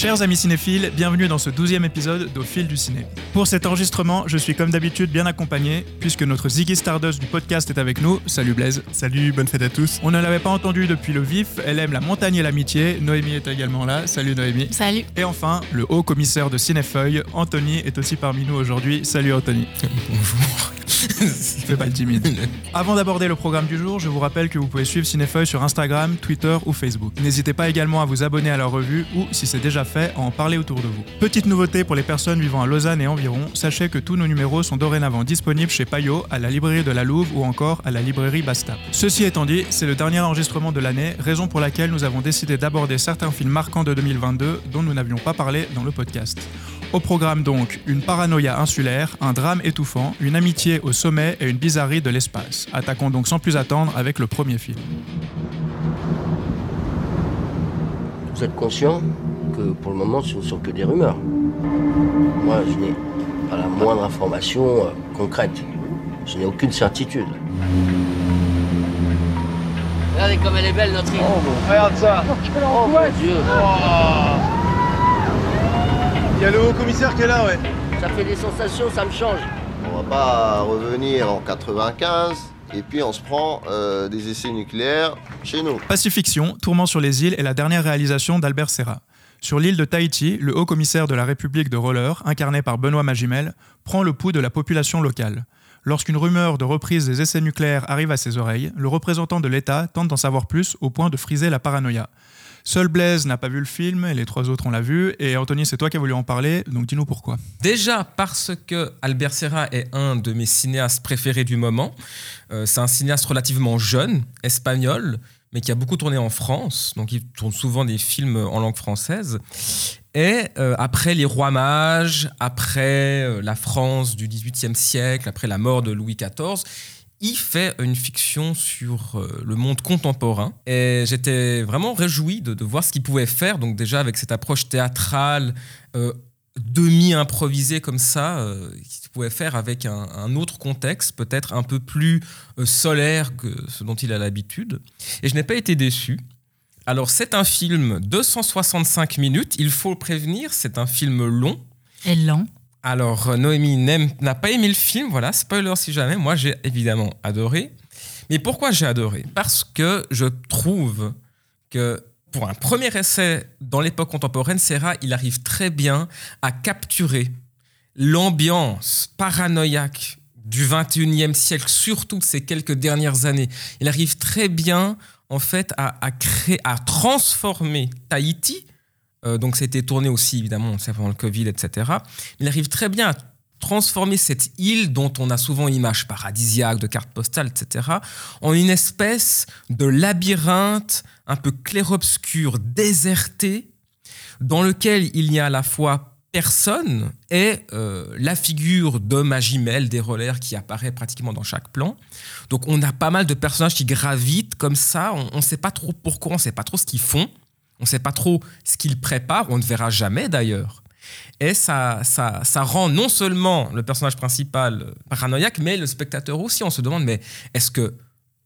Chers amis cinéphiles, bienvenue dans ce douzième épisode d'Au fil du ciné. Pour cet enregistrement, je suis comme d'habitude bien accompagné, puisque notre Ziggy Stardust du podcast est avec nous. Salut Blaise. Salut, bonne fête à tous. On ne l'avait pas entendu depuis le vif, elle aime la montagne et l'amitié. Noémie est également là. Salut Noémie. Salut. Et enfin, le haut commissaire de Cinéfeuille, Anthony, est aussi parmi nous aujourd'hui. Salut Anthony. Bonjour. Fais pas le timide. Avant d'aborder le programme du jour, je vous rappelle que vous pouvez suivre Cinéfeuille sur Instagram, Twitter ou Facebook. N'hésitez pas également à vous abonner à leur revue ou, si c'est déjà fait, à en parler autour de vous. Petite nouveauté pour les personnes vivant à Lausanne et environ, sachez que tous nos numéros sont dorénavant disponibles chez Payot, à la librairie de la Louve ou encore à la librairie Basta. Ceci étant dit, c'est le dernier enregistrement de l'année, raison pour laquelle nous avons décidé d'aborder certains films marquants de 2022 dont nous n'avions pas parlé dans le podcast. Au programme donc, une paranoïa insulaire, un drame étouffant, une amitié au sommet et une bizarrerie de l'espace. Attaquons donc sans plus attendre avec le premier film. Vous êtes conscient? Que pour le moment, ce ne sont que des rumeurs. Moi, je n'ai pas la moindre information euh, concrète. Je n'ai aucune certitude. Regardez comme elle est belle, notre île. Regarde ça Oh mon Dieu Il y a le haut commissaire qui est là, ouais. Ça fait des sensations, ça me change. On va pas revenir en 95 et puis on se prend euh, des essais nucléaires chez nous. Pacifiction, Tourment sur les îles est la dernière réalisation d'Albert Serra. Sur l'île de Tahiti, le haut commissaire de la République de Roller, incarné par Benoît Magimel, prend le pouls de la population locale. Lorsqu'une rumeur de reprise des essais nucléaires arrive à ses oreilles, le représentant de l'État tente d'en savoir plus au point de friser la paranoïa. Seul Blaise n'a pas vu le film et les trois autres on l'a vu. Et Anthony, c'est toi qui as voulu en parler, donc dis-nous pourquoi. Déjà parce que Albert Serra est un de mes cinéastes préférés du moment. Euh, c'est un cinéaste relativement jeune, espagnol, mais qui a beaucoup tourné en France. Donc il tourne souvent des films en langue française. Et euh, après les rois mages, après euh, la France du XVIIIe siècle, après la mort de Louis XIV, il fait une fiction sur euh, le monde contemporain. Et j'étais vraiment réjoui de, de voir ce qu'il pouvait faire. Donc déjà avec cette approche théâtrale, demi-improvisée comme ça, qu'il pouvait faire avec un, un autre contexte, peut-être un peu plus euh, solaire que ce dont il a l'habitude. Et je n'ai pas été déçu. Alors c'est un film 265 minutes, il faut le prévenir, c'est un film long. Et lent. Alors, euh, Noémie n'a pas aimé le film, voilà, spoiler si jamais. Moi, j'ai évidemment adoré. Mais pourquoi j'ai adoré? Parce que je trouve que pour un premier essai dans l'époque contemporaine, Serra, il arrive très bien à capturer l'ambiance paranoïaque du 21e siècle, surtout de ces quelques dernières années. Il arrive très bien, en fait, à, créer, à transformer Tahiti, euh, donc c'était tourné aussi évidemment c'est pendant le Covid, etc. Il arrive très bien à transformer cette île dont on a souvent une image paradisiaque de cartes postales, etc., en une espèce de labyrinthe un peu clair-obscur, déserté, dans lequel il n'y a à la fois personne et euh, la figure de Magimel des rollers qui apparaît pratiquement dans chaque plan. Donc on a pas mal de personnages qui gravitent comme ça, on ne sait pas trop pourquoi, on ne sait pas trop ce qu'ils font. On ne sait pas trop ce qu'il prépare, on ne verra jamais d'ailleurs. Et ça, ça, ça rend non seulement le personnage principal paranoïaque, mais le spectateur aussi. On se demande, mais est-ce que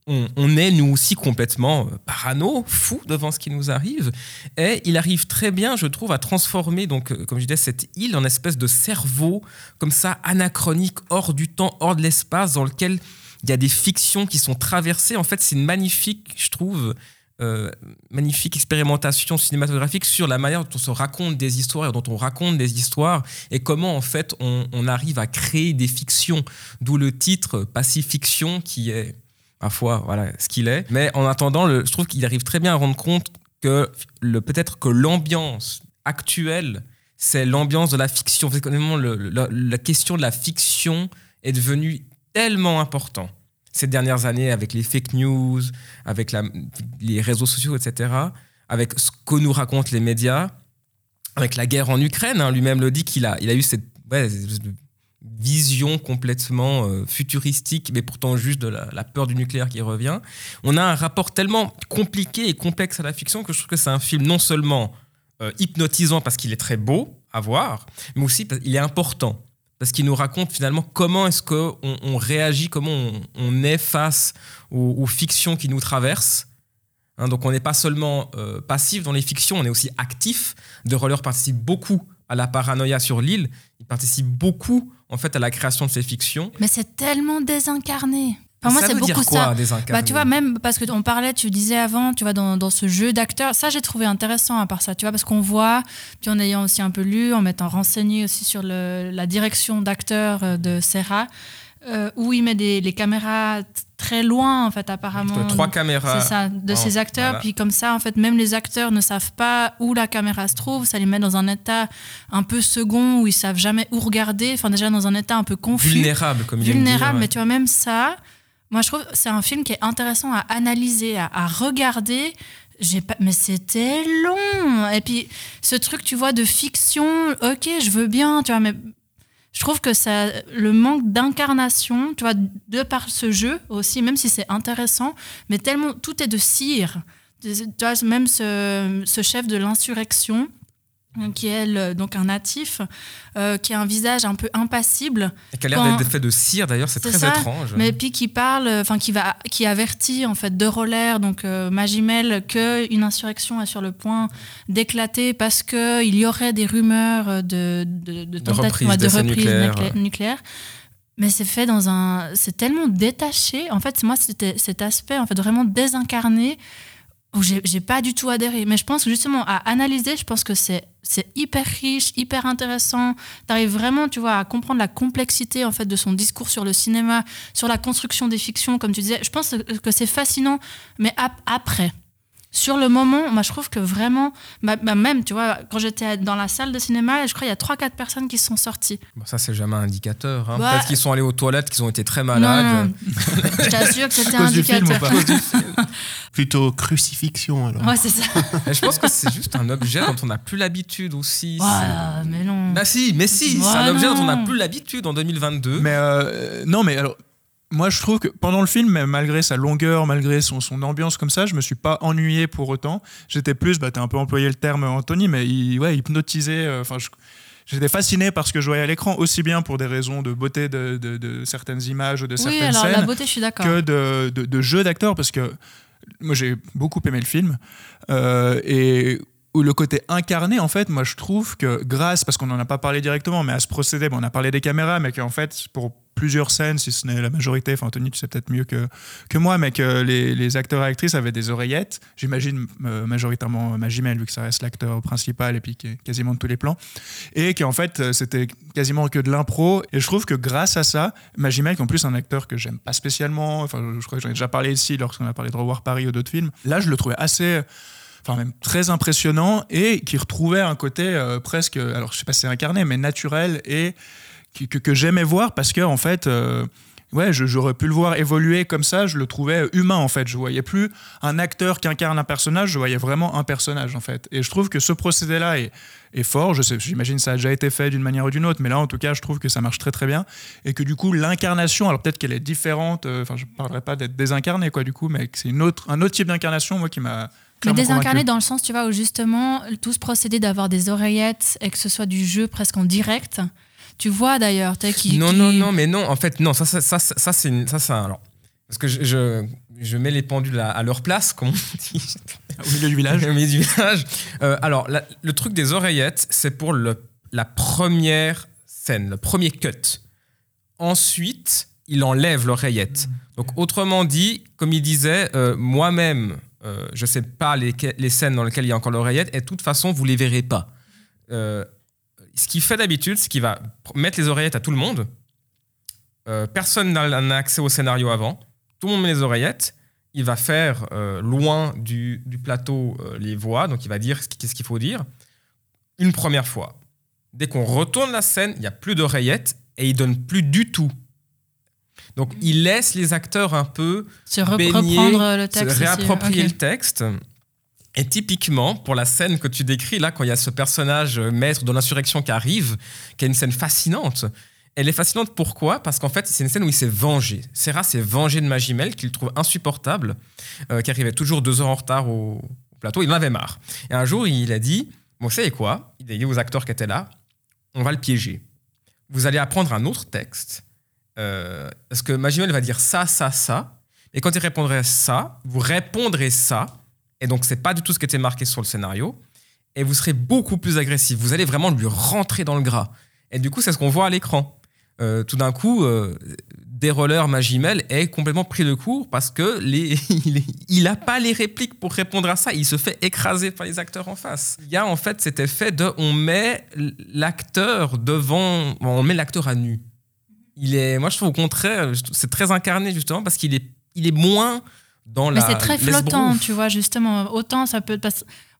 on, est nous aussi complètement euh, parano, fou devant ce qui nous arrive Et il arrive très bien, je trouve, à transformer, donc, euh, comme je disais, cette île en espèce de cerveau comme ça, anachronique, hors du temps, hors de l'espace, dans lequel il y a des fictions qui sont traversées. En fait, c'est une magnifique, je trouve, euh, magnifique expérimentation cinématographique sur la manière dont on se raconte des histoires et dont on raconte des histoires et comment en fait on, on arrive à créer des fictions. D'où le titre Pacifiction qui est parfois voilà ce qu'il est. Mais en attendant, le- je trouve qu'il arrive très bien à rendre compte que le peut-être que l'ambiance actuelle c'est l'ambiance de la fiction. Vraiment le- le- la, question de la fiction est devenue tellement important ces dernières années avec les fake news, avec la- les réseaux sociaux, etc., avec ce que nous racontent les médias, avec la guerre en Ukraine. hein, Lui-même le dit qu'il a, eu cette vision complètement euh, futuristique, mais pourtant juste de la, peur du nucléaire qui revient. On a un rapport tellement compliqué et complexe à la fiction que je trouve que c'est un film non seulement euh, hypnotisant parce qu'il est très beau à voir, mais aussi parce qu'il est important parce qu'il nous raconte finalement comment est-ce qu'on on réagit, comment on, est face aux, aux fictions qui nous traversent, Hein, donc on n'est pas seulement euh, passif dans les fictions, on est aussi actif. De Roller participe beaucoup à la paranoïa sur l'île. Il participe beaucoup en fait à la création de ces fictions. Mais c'est tellement désincarné. Enfin, moi, ça c'est veut dire beaucoup quoi, ça. désincarné Bah, tu vois, même parce que on parlait, tu disais avant, tu vois, dans, dans ce jeu d'acteurs, ça j'ai trouvé intéressant à part ça, tu vois, parce qu'on voit, puis en ayant aussi un peu lu, en m'étant renseigné aussi sur le- la direction d'acteurs euh, de Serra, euh, où il met des, les caméras très loin, en fait, apparemment. Trois caméras. C'est ça, de Oh, ces acteurs. voilà. Puis comme ça, en fait, même les acteurs ne savent pas où la caméra se trouve. Ça les met dans un état un peu second où ils savent jamais où regarder. Enfin, déjà dans un état un peu confus Vulnérable, comme il vulnérable, ouais. mais tu vois, même ça, moi je trouve que c'est un film qui est intéressant à analyser, à, à regarder. Pas, mais c'était long. Et puis ce truc, tu vois, de fiction, ok, je veux bien, tu vois, mais je trouve que ça, le manque d'incarnation, tu vois, de par ce jeu aussi, même si c'est intéressant, mais tellement tout est de cire. Tu vois, même ce, ce chef de l'insurrection, qui est donc un natif, euh, qui a un visage un peu impassible, Et qui a l'air d'être fait de cire d'ailleurs, c'est très ça, étrange. mais puis qui parle, enfin qui va, qui avertit en fait de Roller, donc euh, Magimel, que une insurrection est sur le point d'éclater parce que il y aurait des rumeurs de de, de, tentatives- reprise de reprise nucléaires. nuclé- nucléaire. Mais c'est fait dans un, c'est tellement détaché. En fait, moi, c'était cet aspect en fait vraiment désincarné où j'ai pas du tout adhéré. Mais je pense justement à analyser, je pense que c'est c'est hyper riche, hyper intéressant. Tu arrives vraiment, tu vois, à comprendre la complexité en fait de son discours sur le cinéma, sur la construction des fictions, comme tu disais. Je pense que c'est fascinant, mais ap- après. Sur le moment, moi je trouve que vraiment, bah, bah, même, tu vois, quand j'étais dans la salle de cinéma, je crois qu'il y a 3-4 personnes qui sont sorties. Bon, ça, c'est jamais un indicateur. hein. Bah- Peut-être qu'ils sont allés aux toilettes, qu'ils ont été très Non, malades. non, je t'assure que c'était un cause du film ou indicateur. pas Plutôt crucifixion alors. Ouais, c'est ça. Et je pense que c'est juste un objet dont on n'a plus l'habitude aussi. Voilà, mais non. Bah si, mais si, c'est un objet dont on n'a plus l'habitude en 2022. Mais euh, non, mais alors, moi je trouve que pendant le film, malgré sa longueur, malgré son, son ambiance comme ça, je me suis pas ennuyé pour autant. J'étais plus, bah, t'as un peu employé le terme Anthony, mais il, ouais, hypnotisé. euh, Enfin, J'étais fasciné par ce que je voyais à l'écran, aussi bien pour des raisons de beauté de, de- de certaines images ou de Oui, certaines alors la scènes, beauté, je suis que de jeu d'acteur, parce que moi j'ai beaucoup aimé le film. Euh, et où le côté incarné, en fait, moi je trouve que grâce, parce qu'on n'en a pas parlé directement, mais à ce procédé, bon, on a parlé des caméras, mais qu'en fait, pour plusieurs scènes, si ce n'est la majorité, enfin Anthony, tu sais peut-être mieux que, que moi, mais que les, acteurs et actrices avaient des oreillettes, j'imagine euh, majoritairement Magimel, vu que ça reste l'acteur principal et puis est quasiment de tous les plans, et qu'en fait, euh, c'était quasiment que de l'impro, et je trouve que grâce à ça, Magimel, qui est en plus un acteur que j'aime pas spécialement, enfin je crois que j'en ai déjà parlé ici lorsqu'on a parlé de Revoir Paris ou d'autres films, là je le trouvais assez enfin même très impressionnant et qui retrouvait un côté euh, presque, alors je sais pas si c'est incarné, mais naturel et que, j'aimais voir parce que en fait, euh, ouais, j'aurais pu le voir évoluer comme ça. Je le trouvais humain en fait. Je voyais plus un acteur qui incarne un personnage, je voyais vraiment un personnage en fait. Et je trouve que ce procédé-là est, fort. Je sais, j'imagine ça a déjà été fait d'une manière ou d'une autre, mais là en tout cas, je trouve que ça marche très très bien et que du coup l'incarnation, alors peut-être qu'elle est différente. euh, Enfin, je parlerai pas d'être désincarné quoi du coup, mais c'est une autre, un autre type d'incarnation moi qui m'a Mais désincarné convaincu. dans le sens, tu vois, où justement, tout ce procédé d'avoir des oreillettes et que ce soit du jeu presque en direct. Tu vois d'ailleurs, tu sais, qui. non, qui- non, non, mais non, en fait, non, ça, ça, ça, ça, ça, c'est une- ça, c'est un- alors, parce que je, je, je mets les pendules à, à leur place, comme on dit, au milieu du village. au milieu du village. Euh, alors, la- le truc des oreillettes, c'est pour le, la première scène, le premier cut. Ensuite, il enlève l'oreillette. Donc, autrement dit, comme il disait, euh, moi-même, euh, je sais pas les, scènes dans lesquelles il y a encore l'oreillette, et de toute façon, vous les verrez pas. Euh, ce qu'il fait d'habitude, c'est qu'il va mettre les oreillettes à tout le monde. Euh, personne n'a accès au scénario avant. Tout le monde met les oreillettes. Il va faire loin du, plateau les voix, donc il va dire qu'est-ce qu'il faut dire. Une première fois. Dès qu'on retourne la scène, il n'y a plus d'oreillettes et il donne plus du tout. Donc il laisse les acteurs un peu Se reprendre le se texte. aussi. réapproprier le texte. Et typiquement, pour la scène que tu décris là, quand il y a ce personnage euh, maître de l'insurrection qui arrive, qui est une scène fascinante, elle est fascinante pourquoi? Parce qu'en fait, c'est une scène où il s'est vengé. Serra s'est vengé de Magimel, qu'il trouve insupportable, euh, qui arrivait toujours deux heures en retard au, au plateau. Il en avait marre. Et un jour, il a dit Bon, vous savez quoi Il a dit aux acteurs qui étaient là On va le piéger. Vous allez apprendre un autre texte. Euh, parce que Magimel va dire ça, ça, ça. Et quand il répondrait ça, vous répondrez ça. Et donc, c'est pas du tout ce qui était marqué sur le scénario. Et vous serez beaucoup plus agressif. Vous allez vraiment lui rentrer dans le gras. Et du coup, c'est ce qu'on voit à l'écran. Euh, tout d'un coup, euh, Rollers Magimel est complètement pris de court parce que il n'a pas les répliques pour répondre à ça. Il se fait écraser par les acteurs en face. Il y a en fait cet effet de on met l'acteur devant, on met l'acteur à nu. Il est, moi je trouve au contraire, c'est très incarné justement parce qu'il est, il est moins dans Mais la. c'est très flottant, tu vois, justement. Autant ça peut.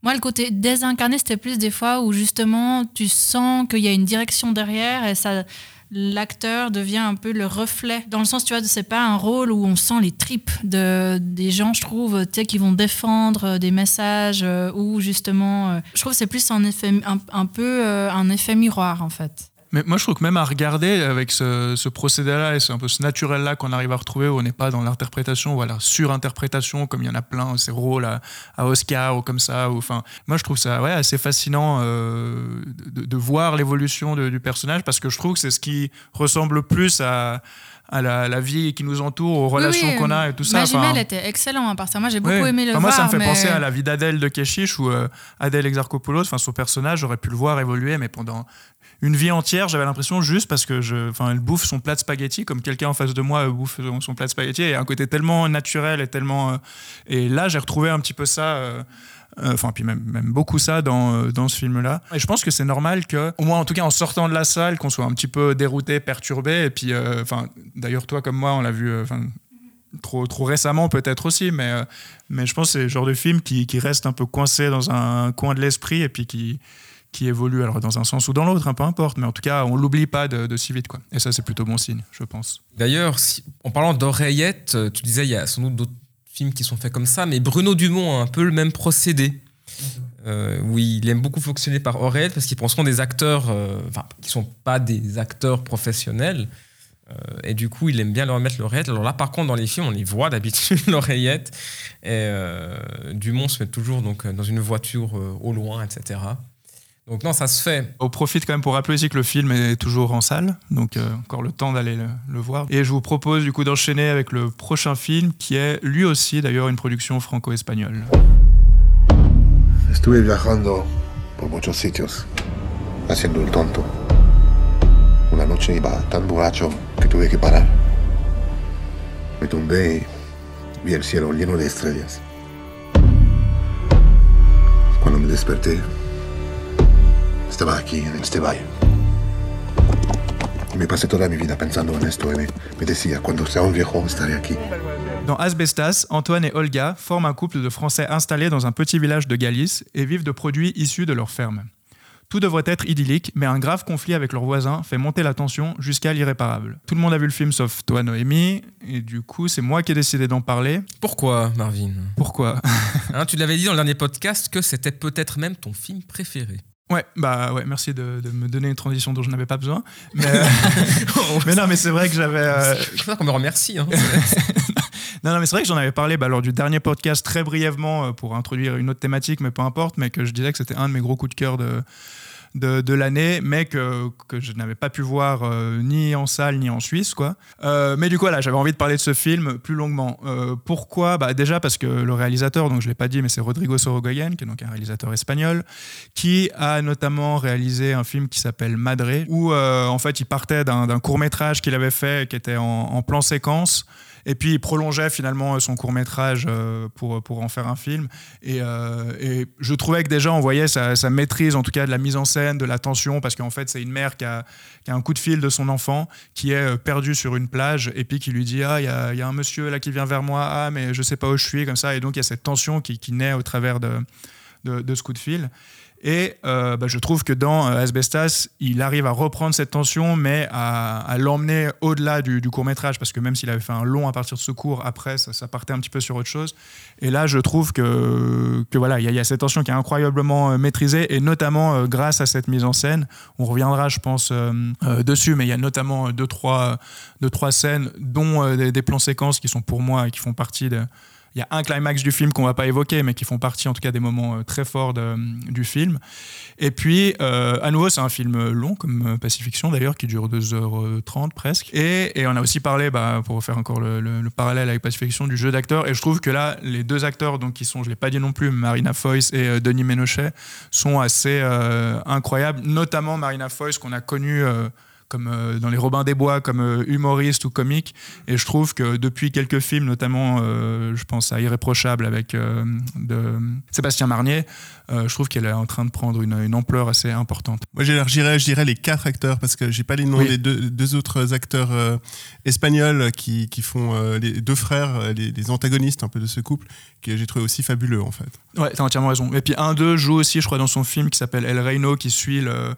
Moi, le côté désincarné, c'était plus des fois où justement tu sens qu'il y a une direction derrière et ça l'acteur devient un peu le reflet. Dans le sens, tu vois, c'est pas un rôle où on sent les tripes de, des gens, je trouve, tu sais, qui vont défendre des messages euh, ou justement. Euh, je trouve que c'est plus un, effet, un, peu euh, un effet miroir, en fait. Mais moi, je trouve que même à regarder avec ce, procédé-là et c'est un peu ce naturel-là qu'on arrive à retrouver où on n'est pas dans l'interprétation ou à la surinterprétation comme il y en a plein, ces rôles à, Oscar ou comme ça. Ou, enfin, moi, je trouve ça ouais, assez fascinant euh, de, voir l'évolution du personnage parce que je trouve que c'est ce qui ressemble plus à à la, vie qui nous entoure, aux relations qu'on a et tout ça. Magimel était excellent à part ça. Moi, j'ai beaucoup aimé le voir. Moi, ça me fait penser à la vie d'Adèle de Keshish où euh, Adèle Exarchopoulos, enfin son personnage, j'aurais pu le voir évoluer, mais pendant une vie entière, j'avais l'impression juste parce que je, enfin, elle bouffe son plat de spaghetti comme quelqu'un en face de moi bouffe son plat de spaghetti et un côté tellement naturel et tellement. Euh, et là, j'ai retrouvé un petit peu ça. Euh, euh, enfin, puis même, même, beaucoup ça dans, dans ce film-là. Et je pense que c'est normal que, au moins en tout cas en sortant de la salle, qu'on soit un petit peu dérouté, perturbé. Et puis, enfin, d'ailleurs, toi comme moi, on l'a vu trop, trop récemment peut-être aussi, mais, mais je pense que c'est le genre de film qui, qui, reste un peu coincé dans un coin de l'esprit et puis qui, qui évolue alors dans un sens ou dans l'autre, hein, peu importe, mais en tout cas, on l'oublie pas de, si vite. Quoi. Et ça, c'est plutôt bon signe, je pense. D'ailleurs, en parlant d'oreillettes, euh, tu disais, il y a sans doute d'autres films qui sont faits comme ça, mais Bruno Dumont a un peu le même procédé. Euh, oui, il aime beaucoup fonctionner par oreillette parce qu'il prend souvent des acteurs euh, enfin, qui sont pas des acteurs professionnels. et du coup, il aime bien leur mettre l'oreillette. Alors là, par contre, dans les films, on les voit d'habitude, l'oreillette. Et Dumont se met toujours donc, dans une voiture au loin, etc. Donc non, ça se fait. On profite quand même pour rappeler aussi que le film est toujours en salle, donc euh, encore le temps d'aller le, voir. Et je vous propose du coup d'enchaîner avec le prochain film qui est lui aussi d'ailleurs une production franco-espagnole. Estuve viajando por muchos sitios, haciendo el tonto. Una noche iba tan borracho que tuve que parar. Me tumbé y vi el cielo lleno de estrellas. Cuando me desperté, Estaba aquí, en este valle. Me pasé toda mi vida pensando en esto y me, me decía, cuando sea un viejo, estaré aquí. Dans Asbestas, Antoine et Olga forment un couple de Français installés dans un petit village de Galice et vivent de produits issus de leur ferme. Tout devrait être idyllique, mais un grave conflit avec leurs voisins fait monter la tension jusqu'à l'irréparable. Tout le monde a vu le film sauf toi, Noémie, et du coup, c'est moi qui ai décidé d'en parler. Pourquoi, Marvin? Pourquoi? Hein, Tu l'avais dit dans le dernier podcast que c'était peut-être même ton film préféré. Ouais, bah ouais, merci de, me donner une transition dont je n'avais pas besoin. Mais, euh, mais non, mais c'est vrai que j'avais. Euh... C'est qu'on me remercie. Hein. non, non, mais c'est vrai que j'en avais parlé bah, lors du dernier podcast très brièvement euh, pour introduire une autre thématique, mais peu importe, mais que je disais que c'était un de mes gros coups de cœur de, de, l'année, mais que, que je n'avais pas pu voir euh, ni en salle ni en Suisse. Quoi. Euh, mais du coup, là, j'avais envie de parler de ce film plus longuement. Euh, pourquoi? Bah, Déjà parce que le réalisateur, donc je ne l'ai pas dit, mais c'est Rodrigo Sorogoyen, qui est donc un réalisateur espagnol, qui a notamment réalisé un film qui s'appelle Madre, où en fait il partait d'un court métrage qu'il avait fait, qui était en, en plan séquence. Et puis il prolongeait finalement son court métrage euh, pour, pour en faire un film. Et, euh, et je trouvais que déjà on voyait sa, maîtrise en tout cas de la mise en scène, de la tension, parce qu'en fait c'est une mère qui a, qui a, un coup de fil de son enfant qui est euh, perdu sur une plage et puis qui lui dit ah il y a, y a, un monsieur là qui vient vers moi ah mais je sais pas où je suis comme ça et donc il y a cette tension qui, qui naît au travers de, de ce coup de fil. Et euh, bah, je trouve que dans euh, Asbestas, il arrive à reprendre cette tension, mais à, l'emmener au-delà du, court métrage, parce que même s'il avait fait un long à partir de ce court, après, ça, partait un petit peu sur autre chose. Et là, je trouve que, voilà, il y, a cette tension qui est incroyablement euh, maîtrisée, et notamment grâce à cette mise en scène. On reviendra, je pense, dessus, mais il y a notamment deux trois, deux, trois scènes, dont des, des, plans séquences qui sont pour moi, qui font partie de il y a un climax du film qu'on va pas évoquer, mais qui font partie en tout cas des moments euh, très forts de- du film. Et puis, euh, à nouveau, c'est un film long, comme euh, Pacifiction d'ailleurs, qui dure 2h30 presque. Et, et on a aussi parlé, bah, pour faire encore le, le- le parallèle avec Pacifiction, du jeu d'acteurs. Et je trouve que là, les deux acteurs, donc, qui sont, je ne l'ai pas dit non plus, Marina Foïs et euh, Denis Ménochet, sont assez euh, incroyables. Notamment Marina Foïs, qu'on a connue. Comme euh, dans les Robins des Bois, comme euh, humoriste ou comique. Et je trouve que depuis quelques films, notamment, euh, je pense à Irréprochable avec de Sébastien Marnier, je trouve qu'elle est en train de prendre une, une ampleur assez importante. Moi, j'élargirais, je dirais, les quatre acteurs, parce que j'ai pas les noms Oui. des deux, deux autres acteurs euh, espagnols qui, qui font euh, les deux frères, les, les antagonistes un peu de ce couple, que j'ai trouvé aussi fabuleux, en fait. Ouais, t'as entièrement raison. Et puis un d'eux joue aussi, je crois, dans son film qui s'appelle El Reino, qui suit le,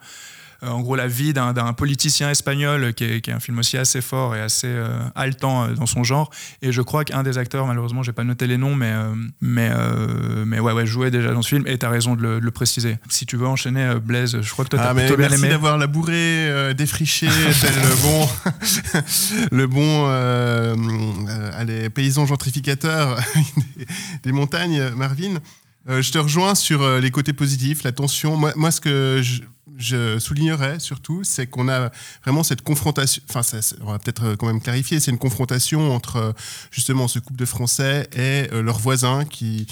en gros la vie d'un politicien espagnol, qui est, qui est un film aussi assez fort et assez euh, haletant euh, dans son genre. Et je crois qu'un des acteurs, malheureusement, j'ai pas noté les noms, mais euh, mais euh, mais ouais, ouais, jouait déjà dans ce film. Et t'as raison de le, de le préciser. Si tu veux enchaîner, euh, Blaise, je crois que toi t'as Ah, plutôt bien merci aimé. d'avoir labouré, euh, défriché, le bon, le bon euh, euh, allez, paysan gentrificateur des, des montagnes, Marvin. Euh, je te rejoins sur euh, les côtés positifs, la tension. Moi, moi ce que je, je soulignerais surtout, c'est qu'on a vraiment cette confrontation. Enfin, ça, on va peut-être euh, quand même clarifier. C'est une confrontation entre euh, justement ce couple de Français et euh, leurs voisins qui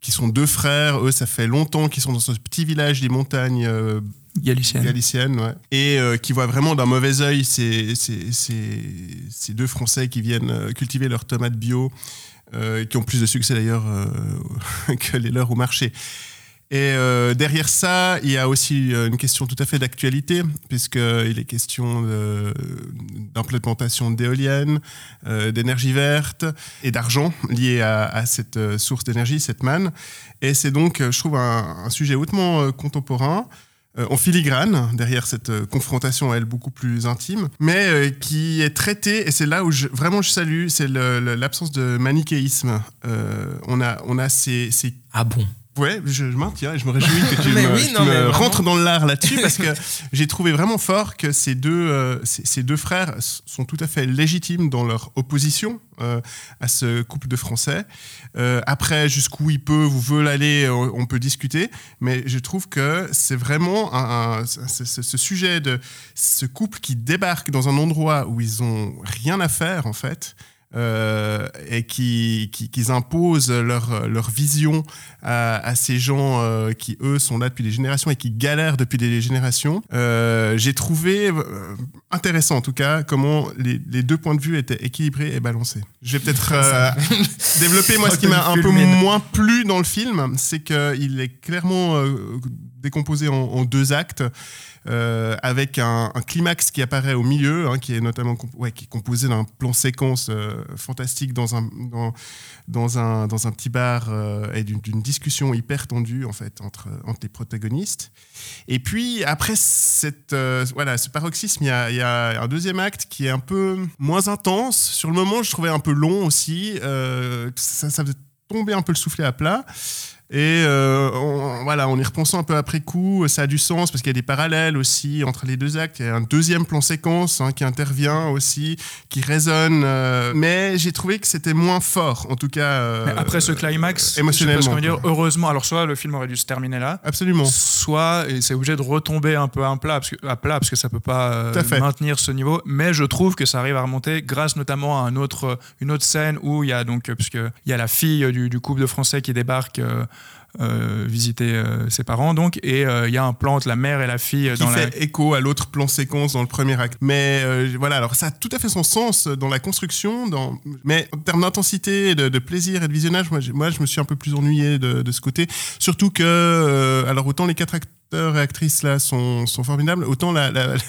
qui sont deux frères. Eux, ça fait longtemps qu'ils sont dans ce petit village des montagnes euh, Galicienne. galicienne, ouais. et euh, qui voit vraiment d'un mauvais œil ces, ces, ces- ces deux Français qui viennent cultiver leurs tomates bio, euh, qui ont plus de succès d'ailleurs euh, que les leurs au marché. Et euh, derrière ça, il y a aussi euh, une question tout à fait d'actualité, puisqu'il est question d'implémentation d'éoliennes, euh, d'énergie verte et d'argent lié à, cette euh, source d'énergie, cette manne. Et c'est donc, euh, je trouve, un, sujet hautement euh, contemporain, euh, en filigrane, derrière cette euh, confrontation, elle, beaucoup plus intime, mais euh, qui est traitée, et c'est là où vraiment je salue, c'est l'absence de manichéisme. Euh, on, a, on a ces, ces Ah bon? Ouais, je, je et je me réjouis que tu me, oui, tu rentres dans l'art là-dessus parce que j'ai trouvé vraiment fort que ces deux, euh, ces, ces deux frères sont tout à fait légitimes dans leur opposition euh, à ce couple de Français. Euh, après, jusqu'où ils peuvent ou veulent aller, on peut discuter, mais je trouve que c'est vraiment un, un- ce, ce- ce sujet de ce couple qui débarque dans un endroit où ils ont rien à faire en fait. Euh, et qui, qui, qu'ils imposent leur, leur vision à, à ces gens euh, qui, eux, sont là depuis des générations et qui galèrent depuis des générations. Euh, J'ai trouvé intéressant, en tout cas, comment les, les deux points de vue étaient équilibrés et balancés. Je vais peut-être développer, moi, ce qui m'a un peu moins plu dans le film, c'est qu'il est clairement décomposé en, deux actes. euh, avec un, climax qui apparaît au milieu, hein, qui est notamment qui est composé d'un plan séquence euh, fantastique dans un, dans, un, dans un petit bar euh, et d'une discussion hyper tendue en fait entre, entre les protagonistes. Et puis après cette, voilà, ce paroxysme, il y, a, un deuxième acte qui est un peu moins intense. Sur le moment, je trouvais un peu long aussi. Ça, ça faisait tomber un peu le soufflet à plat. Et euh, on- voilà, en y repensant un peu après coup, ça a du sens parce qu'il y a des parallèles aussi entre les deux actes. Il y a un deuxième plan séquence hein, qui intervient aussi, qui résonne. euh, mais j'ai trouvé que c'était moins fort, en tout cas. euh, après ce climax, émotionnellement, je sais pas ce qu'on veut dire, heureusement, alors soit le film aurait dû se terminer là, Absolument. soit et c'est obligé de retomber un peu à plat parce que, à plat parce que ça peut pas euh, maintenir ce niveau mais je trouve que ça arrive à remonter grâce notamment à un autre, une autre scène où il y a donc puisque il y a la fille du, du couple de français qui débarque euh, visiter euh, ses parents donc et euh, il y a un plan entre la mère et la fille qui dans la fait écho à l'autre plan séquence dans le premier acte. Mais voilà, alors ça a tout à fait son sens dans la construction, dans... mais en termes d'intensité, de, de plaisir et de visionnage, moi, moi je me suis un peu plus ennuyé de, de ce côté. Surtout que, alors autant les quatre acteurs et actrices là sont, sont formidables, autant la, la- la-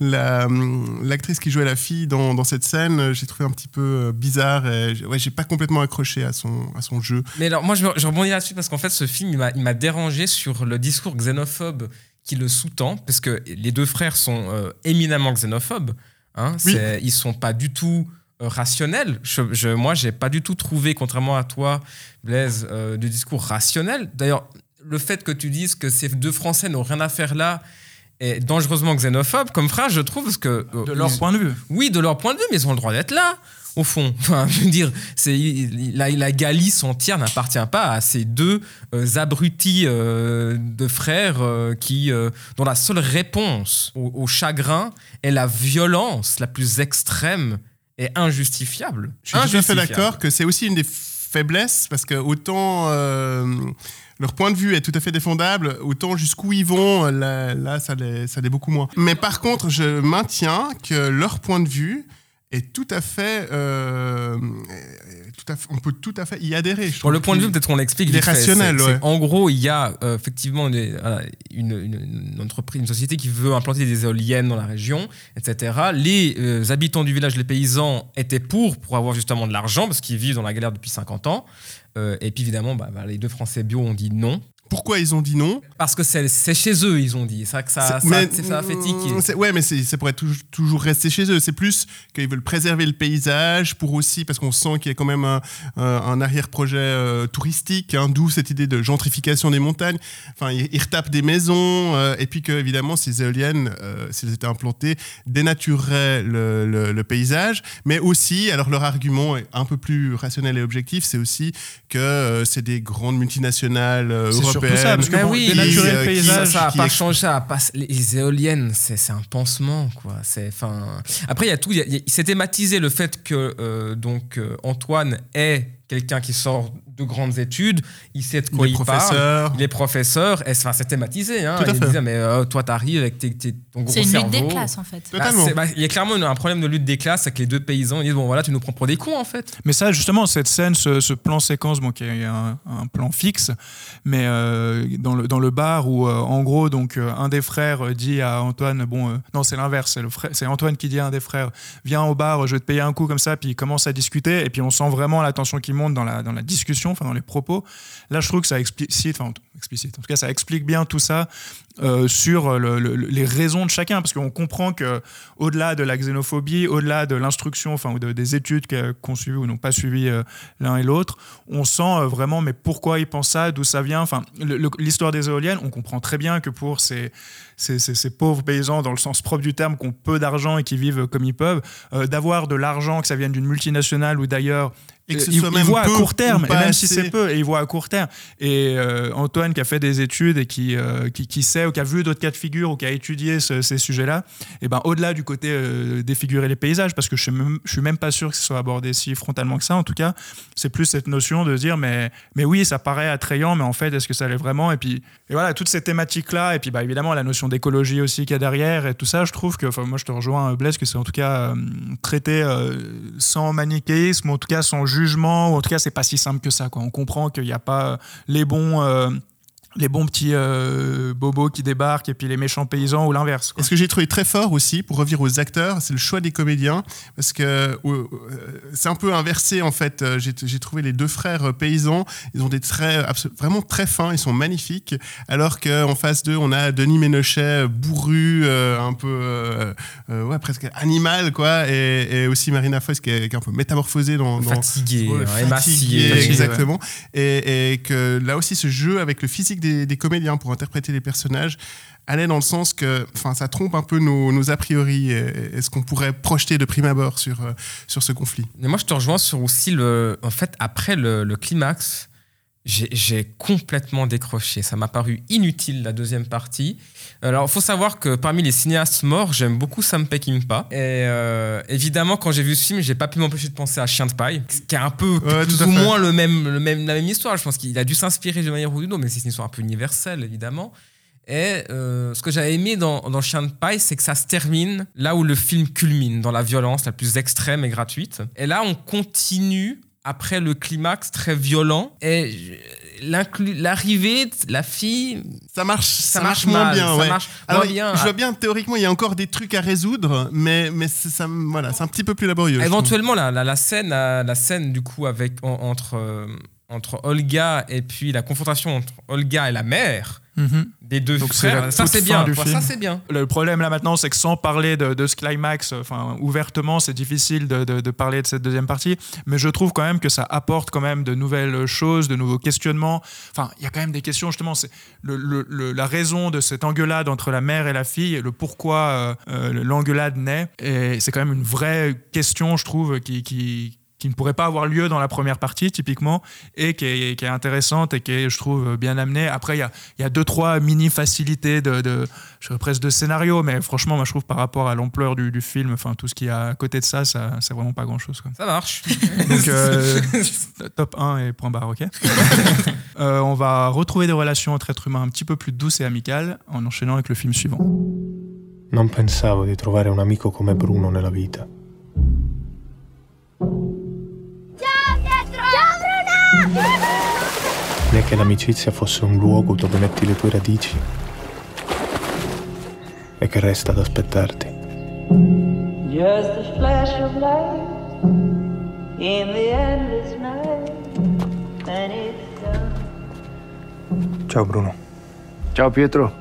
la, hum, l'actrice qui jouait la fille dans, dans cette scène, euh, j'ai trouvé un petit peu euh, bizarre. Et, ouais, j'ai pas complètement accroché à son, à son jeu. Mais alors, moi, je, je rebondis là-dessus parce qu'en fait, ce film, il m'a- il m'a dérangé sur le discours xénophobe qui le sous-tend, parce que les deux frères sont euh, éminemment xénophobes. Hein, Oui. Ils sont pas du tout rationnels. Je, je, moi, j'ai pas du tout trouvé, contrairement à toi, Blaise, euh, de discours rationnel. D'ailleurs, le fait que tu dises que ces deux Français n'ont rien à faire là est dangereusement xénophobe comme phrase, je trouve, parce que... euh, De leur ils- point de vue. Oui, de leur point de vue, mais ils ont le droit d'être là, au fond. Enfin, je veux dire, c'est, la, la Galice entière n'appartient pas à ces deux euh, abrutis euh, de frères euh, qui, dont la seule réponse au, au chagrin est la violence la plus extrême et injustifiable. Je suis tout à fait Injustifiable. d'accord que c'est aussi une des faiblesses parce que autant leur point de vue est tout à fait défendable, autant jusqu'où ils vont, là, là, ça l'est beaucoup moins. Mais par contre, je maintiens que leur point de vue est tout à fait, euh, tout à fait- on peut tout à fait y adhérer. Pour le point de vue, peut-être qu'on l'explique. il rationnel, ouais. En gros, il y a euh, effectivement une entreprise, une société qui veut implanter des éoliennes dans la région, etc. Les euh, habitants du village, les paysans, étaient pour, pour avoir justement de l'argent, parce qu'ils vivent dans la galère depuis 50 ans. Euh, et puis évidemment, bah, bah, les deux Français bio ont dit non. Pourquoi ils ont dit non Parce que c'est c'est chez eux, ils ont dit. C'est vrai que ça, ça, C'est- mais- c'est- ça a fait tiquer. Ouais, mais c'est pour être toujours, toujours rester chez eux. C'est plus qu'ils veulent préserver le paysage, pour aussi, parce qu'on sent qu'il y a quand même un, un- arrière-projet euh, touristique, hein, d'où cette idée de gentrification des montagnes. Enfin, ils, ils retapent des maisons, euh, et puis que, évidemment, ces éoliennes, euh, si elles étaient implantées, dénatureraient le, le- le paysage. Mais aussi, alors leur argument est un peu plus rationnel et objectif, c'est aussi que euh, c'est des grandes multinationales euh, C'est surtout ça, parce que bon, oui, dénaturer le euh, paysage. ça n'a pas changé. ça pas- les éoliennes, c'est c'est un pansement, quoi. C'est, enfin. Après, il y a tout. a- s'est thématisé le fait que euh, donc euh, Antoine est quelqu'un qui sort de grandes études. Il sait de quoi les il, parle. professeurs. Il est professeur. Et, enfin, c'est thématisé. Hein. Tout à il fait. disait, mais euh, toi, t'arrives avec tes, tes- ton gros C'est une lutte cerveau. des classes en fait. Bah, Totalement. c'est- bah, il y a clairement une- un problème de lutte des classes avec les deux paysans. Ils disent bon voilà, tu nous prends pour des cons en fait. Mais ça, justement, cette scène, ce, ce plan séquence, bon, qui est un, un plan fixe, mais euh, dans, le, dans le bar où, euh, en gros, donc euh, un des frères dit à Antoine, bon, euh, non, c'est l'inverse, c'est c'est Antoine qui dit à un des frères, viens au bar, je vais te payer un coup comme ça, puis ils commencent à discuter, et puis on sent vraiment la tension qui monte dans la, dans la discussion, dans les propos. Là, je trouve que ça explicite, enfin explicite, en tout cas, ça explique bien tout ça euh, sur le- le- les raisons de chacun, parce qu'on comprend que au-delà de la xénophobie, au-delà de l'instruction, enfin ou de- des études qu'ont suivi ou n'ont pas suivi euh, l'un et l'autre, on sent euh, vraiment mais pourquoi ils pensent ça, d'où ça vient. Enfin, l'histoire des éoliennes, on comprend très bien que pour ces, ces, ces- pauvres paysans, dans le sens propre du terme, qui ont peu d'argent et qui vivent comme ils peuvent, d'avoir de l'argent, que ça vienne d'une multinationale ou d'ailleurs Et que ce euh, ils, soit ils même voient à peu court terme, et même si c'est peu, et ils voient à court terme. Et euh, Antoine qui a fait des études et qui, euh, qui, qui sait ou qui a vu d'autres cas de figure ou qui a étudié ce- ces sujets-là, et ben au-delà du côté euh, défigurer les paysages, parce que je suis, même, je suis même pas sûr que ce soit abordé si frontalement que ça, en tout cas, c'est plus cette notion de se dire mais, mais oui, ça paraît attrayant, mais en fait, est-ce que ça l'est vraiment? Et puis et voilà, toutes ces thématiques-là, et puis bah, évidemment la notion d'écologie aussi qu'il y a derrière, et tout ça, je trouve que, enfin, moi je te rejoins, Blaise, que c'est en tout cas euh, traité euh, sans manichéisme, en tout cas sans jugement, ou en tout cas c'est pas si simple que ça. Quoi. On comprend qu'il n'y a pas les bons. Les bons petits euh, bobos qui débarquent et puis les méchants paysans ou l'inverse. Et ce que j'ai trouvé très fort aussi, pour revenir aux acteurs, c'est le choix des comédiens. Parce que euh, euh, c'est un peu inversé, en fait. J'ai trouvé les deux frères paysans, ils ont des traits vraiment très fins, ils sont magnifiques. Alors qu'en face d'eux, on a Denis Ménochet, bourru, euh, un peu, ouais, presque animal, quoi. Et, et aussi Marina Foïs, qui est, qui est un peu métamorphosée dans. dans Fatigué, Ouais, hein, fatigué, émacié. Fatigué, exactement. Et, et que là aussi, ce jeu avec le physique des, comédiens pour interpréter les personnages allait dans le sens que, enfin, ça trompe un peu nos, a priori et, ce qu'on pourrait projeter de prime abord sur, euh, sur ce conflit. Mais moi, je te rejoins sur aussi le. En fait, après le climax, j'ai complètement décroché. Ça m'a paru inutile la deuxième partie. Alors, il faut savoir que parmi les cinéastes morts, j'aime beaucoup Sam Peckinpah. Et euh, évidemment, quand j'ai vu ce film, j'ai pas pu m'empêcher de penser à Chien de paille, qui est un peu Ouais, plus ou fait. moins le même, le même, la même histoire. Je pense qu'il a dû s'inspirer d'une manière ou d'une autre, mais c'est une histoire un peu universelle, évidemment. Et euh, ce que j'avais aimé dans, dans Chien de paille, c'est que ça se termine là où le film culmine, dans la violence la plus extrême et gratuite. Et là, on continue après le climax très violent. Et l'arrivée de la fille, Ça marche, ça, ça, marche, marche moins mal, bien. Ça marche Alors, moins bien. je vois bien, théoriquement, il y a encore des trucs à résoudre, mais, mais c'est, ça, voilà, c'est un petit peu plus laborieux. Éventuellement, la, la, la scène, la, scène du coup avec en- entre euh, entre Olga et puis la confrontation entre Olga et la mère Mhm. des deux Donc frères, ça c'est bien. du quoi, film. Ça c'est bien. Le problème là maintenant, c'est que sans parler de, de ce climax, enfin ouvertement, c'est difficile de, de- de parler de cette deuxième partie. Mais je trouve quand même que ça apporte quand même de nouvelles choses, de nouveaux questionnements. Enfin, il y a quand même des questions justement. C'est le- le- le- la raison de cette engueulade entre la mère et la fille, le pourquoi euh, euh, l'engueulade naît. Et c'est quand même une vraie question, je trouve, qui, qui qui ne pourrait pas avoir lieu dans la première partie, typiquement, et qui est, qui est intéressante et qui est, je trouve, bien amenée. Après, il y a, il y a deux, trois mini-facilités de, de, je dirais presque de scénario, mais franchement, moi, je trouve par rapport à l'ampleur du, du film, enfin, tout ce qu'il y a à côté de ça, ça c'est vraiment pas grand-chose. quoi. Ça marche. Donc, euh, top 1 et point barre, ok Euh, On va retrouver des relations entre êtres humains un petit peu plus douces et amicales en enchaînant avec le film suivant. Non pensavo di trovare un amico come Bruno nella vita. Né che l'amicizia fosse un luogo dove metti le tue radici e che resta ad aspettarti. Just a flash of light in the endless night, and it's done. Ciao Bruno. Ciao Pietro.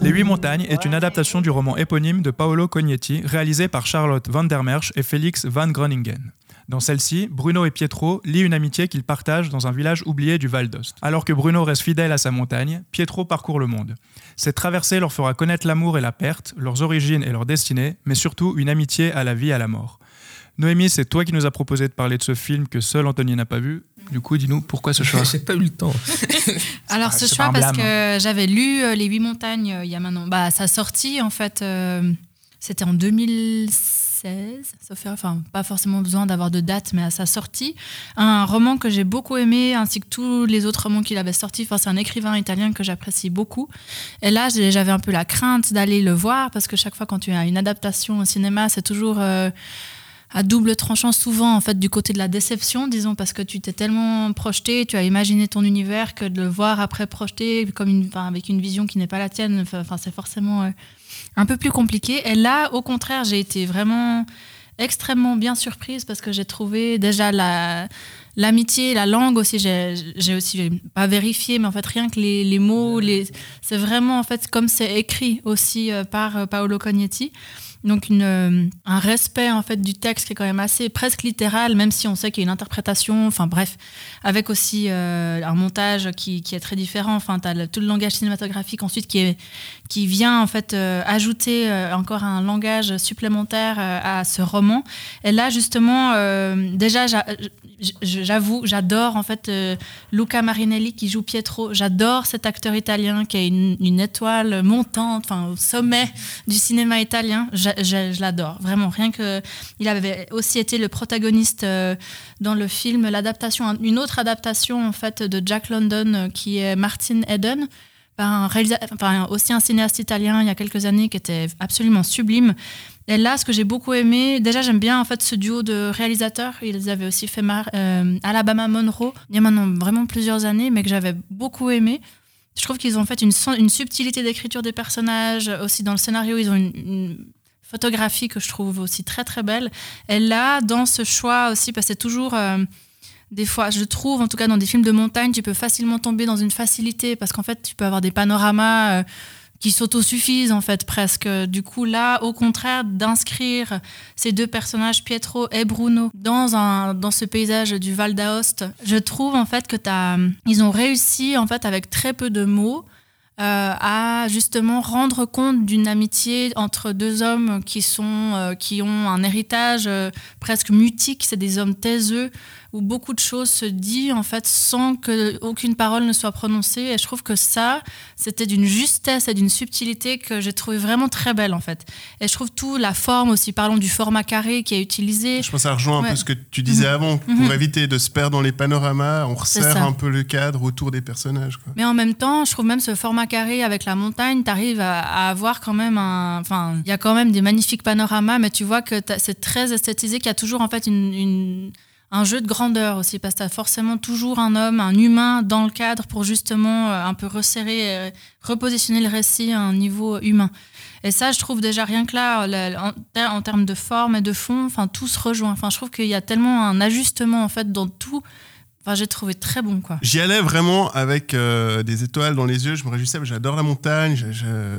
Les Huit Montagnes est une adaptation du roman éponyme de Paolo Cognetti, réalisé par Charlotte van der Merch et Félix van Groningen. Dans celle-ci, Bruno et Pietro lient une amitié qu'ils partagent dans un village oublié du Val d'Ost. Alors que Bruno reste fidèle à sa montagne, Pietro parcourt le monde. Cette traversée leur fera connaître l'amour et la perte, leurs origines et leur destinée, mais surtout une amitié à la vie et à la mort. Noémie, c'est toi qui nous as proposé de parler de ce film que seul Anthony n'a pas vu. Du coup, dis-nous pourquoi ce choix J'ai pas eu le temps. Alors pas- ce choix parce que j'avais lu euh, Les Huit Montagnes euh, il y a maintenant. Bah, sa sortie en fait, euh, c'était en 2016. Sauf erreur, enfin pas forcément besoin d'avoir de date, mais à sa sortie, un roman que j'ai beaucoup aimé, ainsi que tous les autres romans qu'il avait sortis. Enfin, c'est un écrivain italien que j'apprécie beaucoup. Et là, j'avais un peu la crainte d'aller le voir parce que chaque fois quand tu as une adaptation au cinéma, c'est toujours euh, à double tranchant souvent en fait du côté de la déception disons parce que tu t'es tellement projeté tu as imaginé ton univers que de le voir après projeté comme avec une vision qui n'est pas la tienne enfin c'est forcément euh, un peu plus compliqué. Et là au contraire j'ai été vraiment extrêmement bien surprise parce que j'ai trouvé déjà la l'amitié la langue aussi. J'ai aussi pas vérifié mais en fait rien que les, les mots les c'est vraiment en fait comme c'est écrit aussi euh, par euh, Paolo Cognetti donc une, euh, un respect en fait du texte qui est quand même assez presque littéral, même si on sait qu'il y a une interprétation. Enfin bref, avec aussi euh, un montage qui, qui est très différent. Enfin, tu as tout le langage cinématographique ensuite qui, est, qui vient en fait euh, ajouter encore un langage supplémentaire à ce roman. Et là justement, déjà j'avoue, j'adore en fait euh, Luca Marinelli qui joue Pietro. J'adore cet acteur italien qui est une, étoile montante, enfin au sommet du cinéma italien. Je, l'adore, vraiment. Rien que. Il avait aussi été le protagoniste euh, dans le film, l'adaptation, une autre adaptation en fait de Jack London euh, qui est Martin Eden. aussi un cinéaste italien il y a quelques années qui était absolument sublime. Et là, ce que j'ai beaucoup aimé, déjà j'aime bien en fait ce duo de réalisateurs. Ils avaient aussi fait euh, Alabama Monroe il y a maintenant vraiment plusieurs années, mais que j'avais beaucoup aimé. Je trouve qu'ils ont fait une, subtilité d'écriture des personnages. Aussi dans le scénario, ils ont une, une photographie que je trouve aussi très très belle. Et là, dans ce choix aussi, parce que c'est toujours... euh, des fois, je trouve, en tout cas dans des films de montagne, tu peux facilement tomber dans une facilité parce qu'en fait, tu peux avoir des panoramas euh, qui s'autosuffisent en fait presque. Du coup, là, au contraire, d'inscrire ces deux personnages, Pietro et Bruno, dans, un, dans ce paysage du Val d'Aoste, je trouve en fait que t'as, ils ont réussi en fait avec très peu de mots euh, à justement rendre compte d'une amitié entre deux hommes qui sont euh, qui ont un héritage euh, presque mutique, c'est des hommes taiseux où beaucoup de choses se disent en fait sans que aucune parole ne soit prononcée et je trouve que ça c'était d'une justesse et d'une subtilité que j'ai trouvé vraiment très belle en fait et je trouve tout la forme aussi parlons du format carré qui est utilisé Je pense que ça rejoint un peu ce que tu disais Mhm. avant. Pour Mhm. éviter de se perdre dans les panoramas, on resserre un peu le cadre autour des personnages. quoi. Mais en même temps, je trouve même ce format carré avec la montagne, tu arrives à, à avoir quand même un. Enfin, il y a quand même des magnifiques panoramas, mais tu vois que c'est très esthétisé, qu'il y a toujours en fait une, une- un jeu de grandeur aussi, parce que tu as forcément toujours un homme, un humain dans le cadre pour justement euh, un peu resserrer, euh, repositionner le récit à un niveau humain. Et ça, je trouve déjà rien que là, en termes de forme et de fond, enfin, tout se rejoint. Enfin, je trouve qu'il y a tellement un ajustement en fait dans tout Enfin, j'ai trouvé très bon, quoi. J'y allais vraiment avec euh, des étoiles dans les yeux. Je me réjouissais. J'adore la montagne,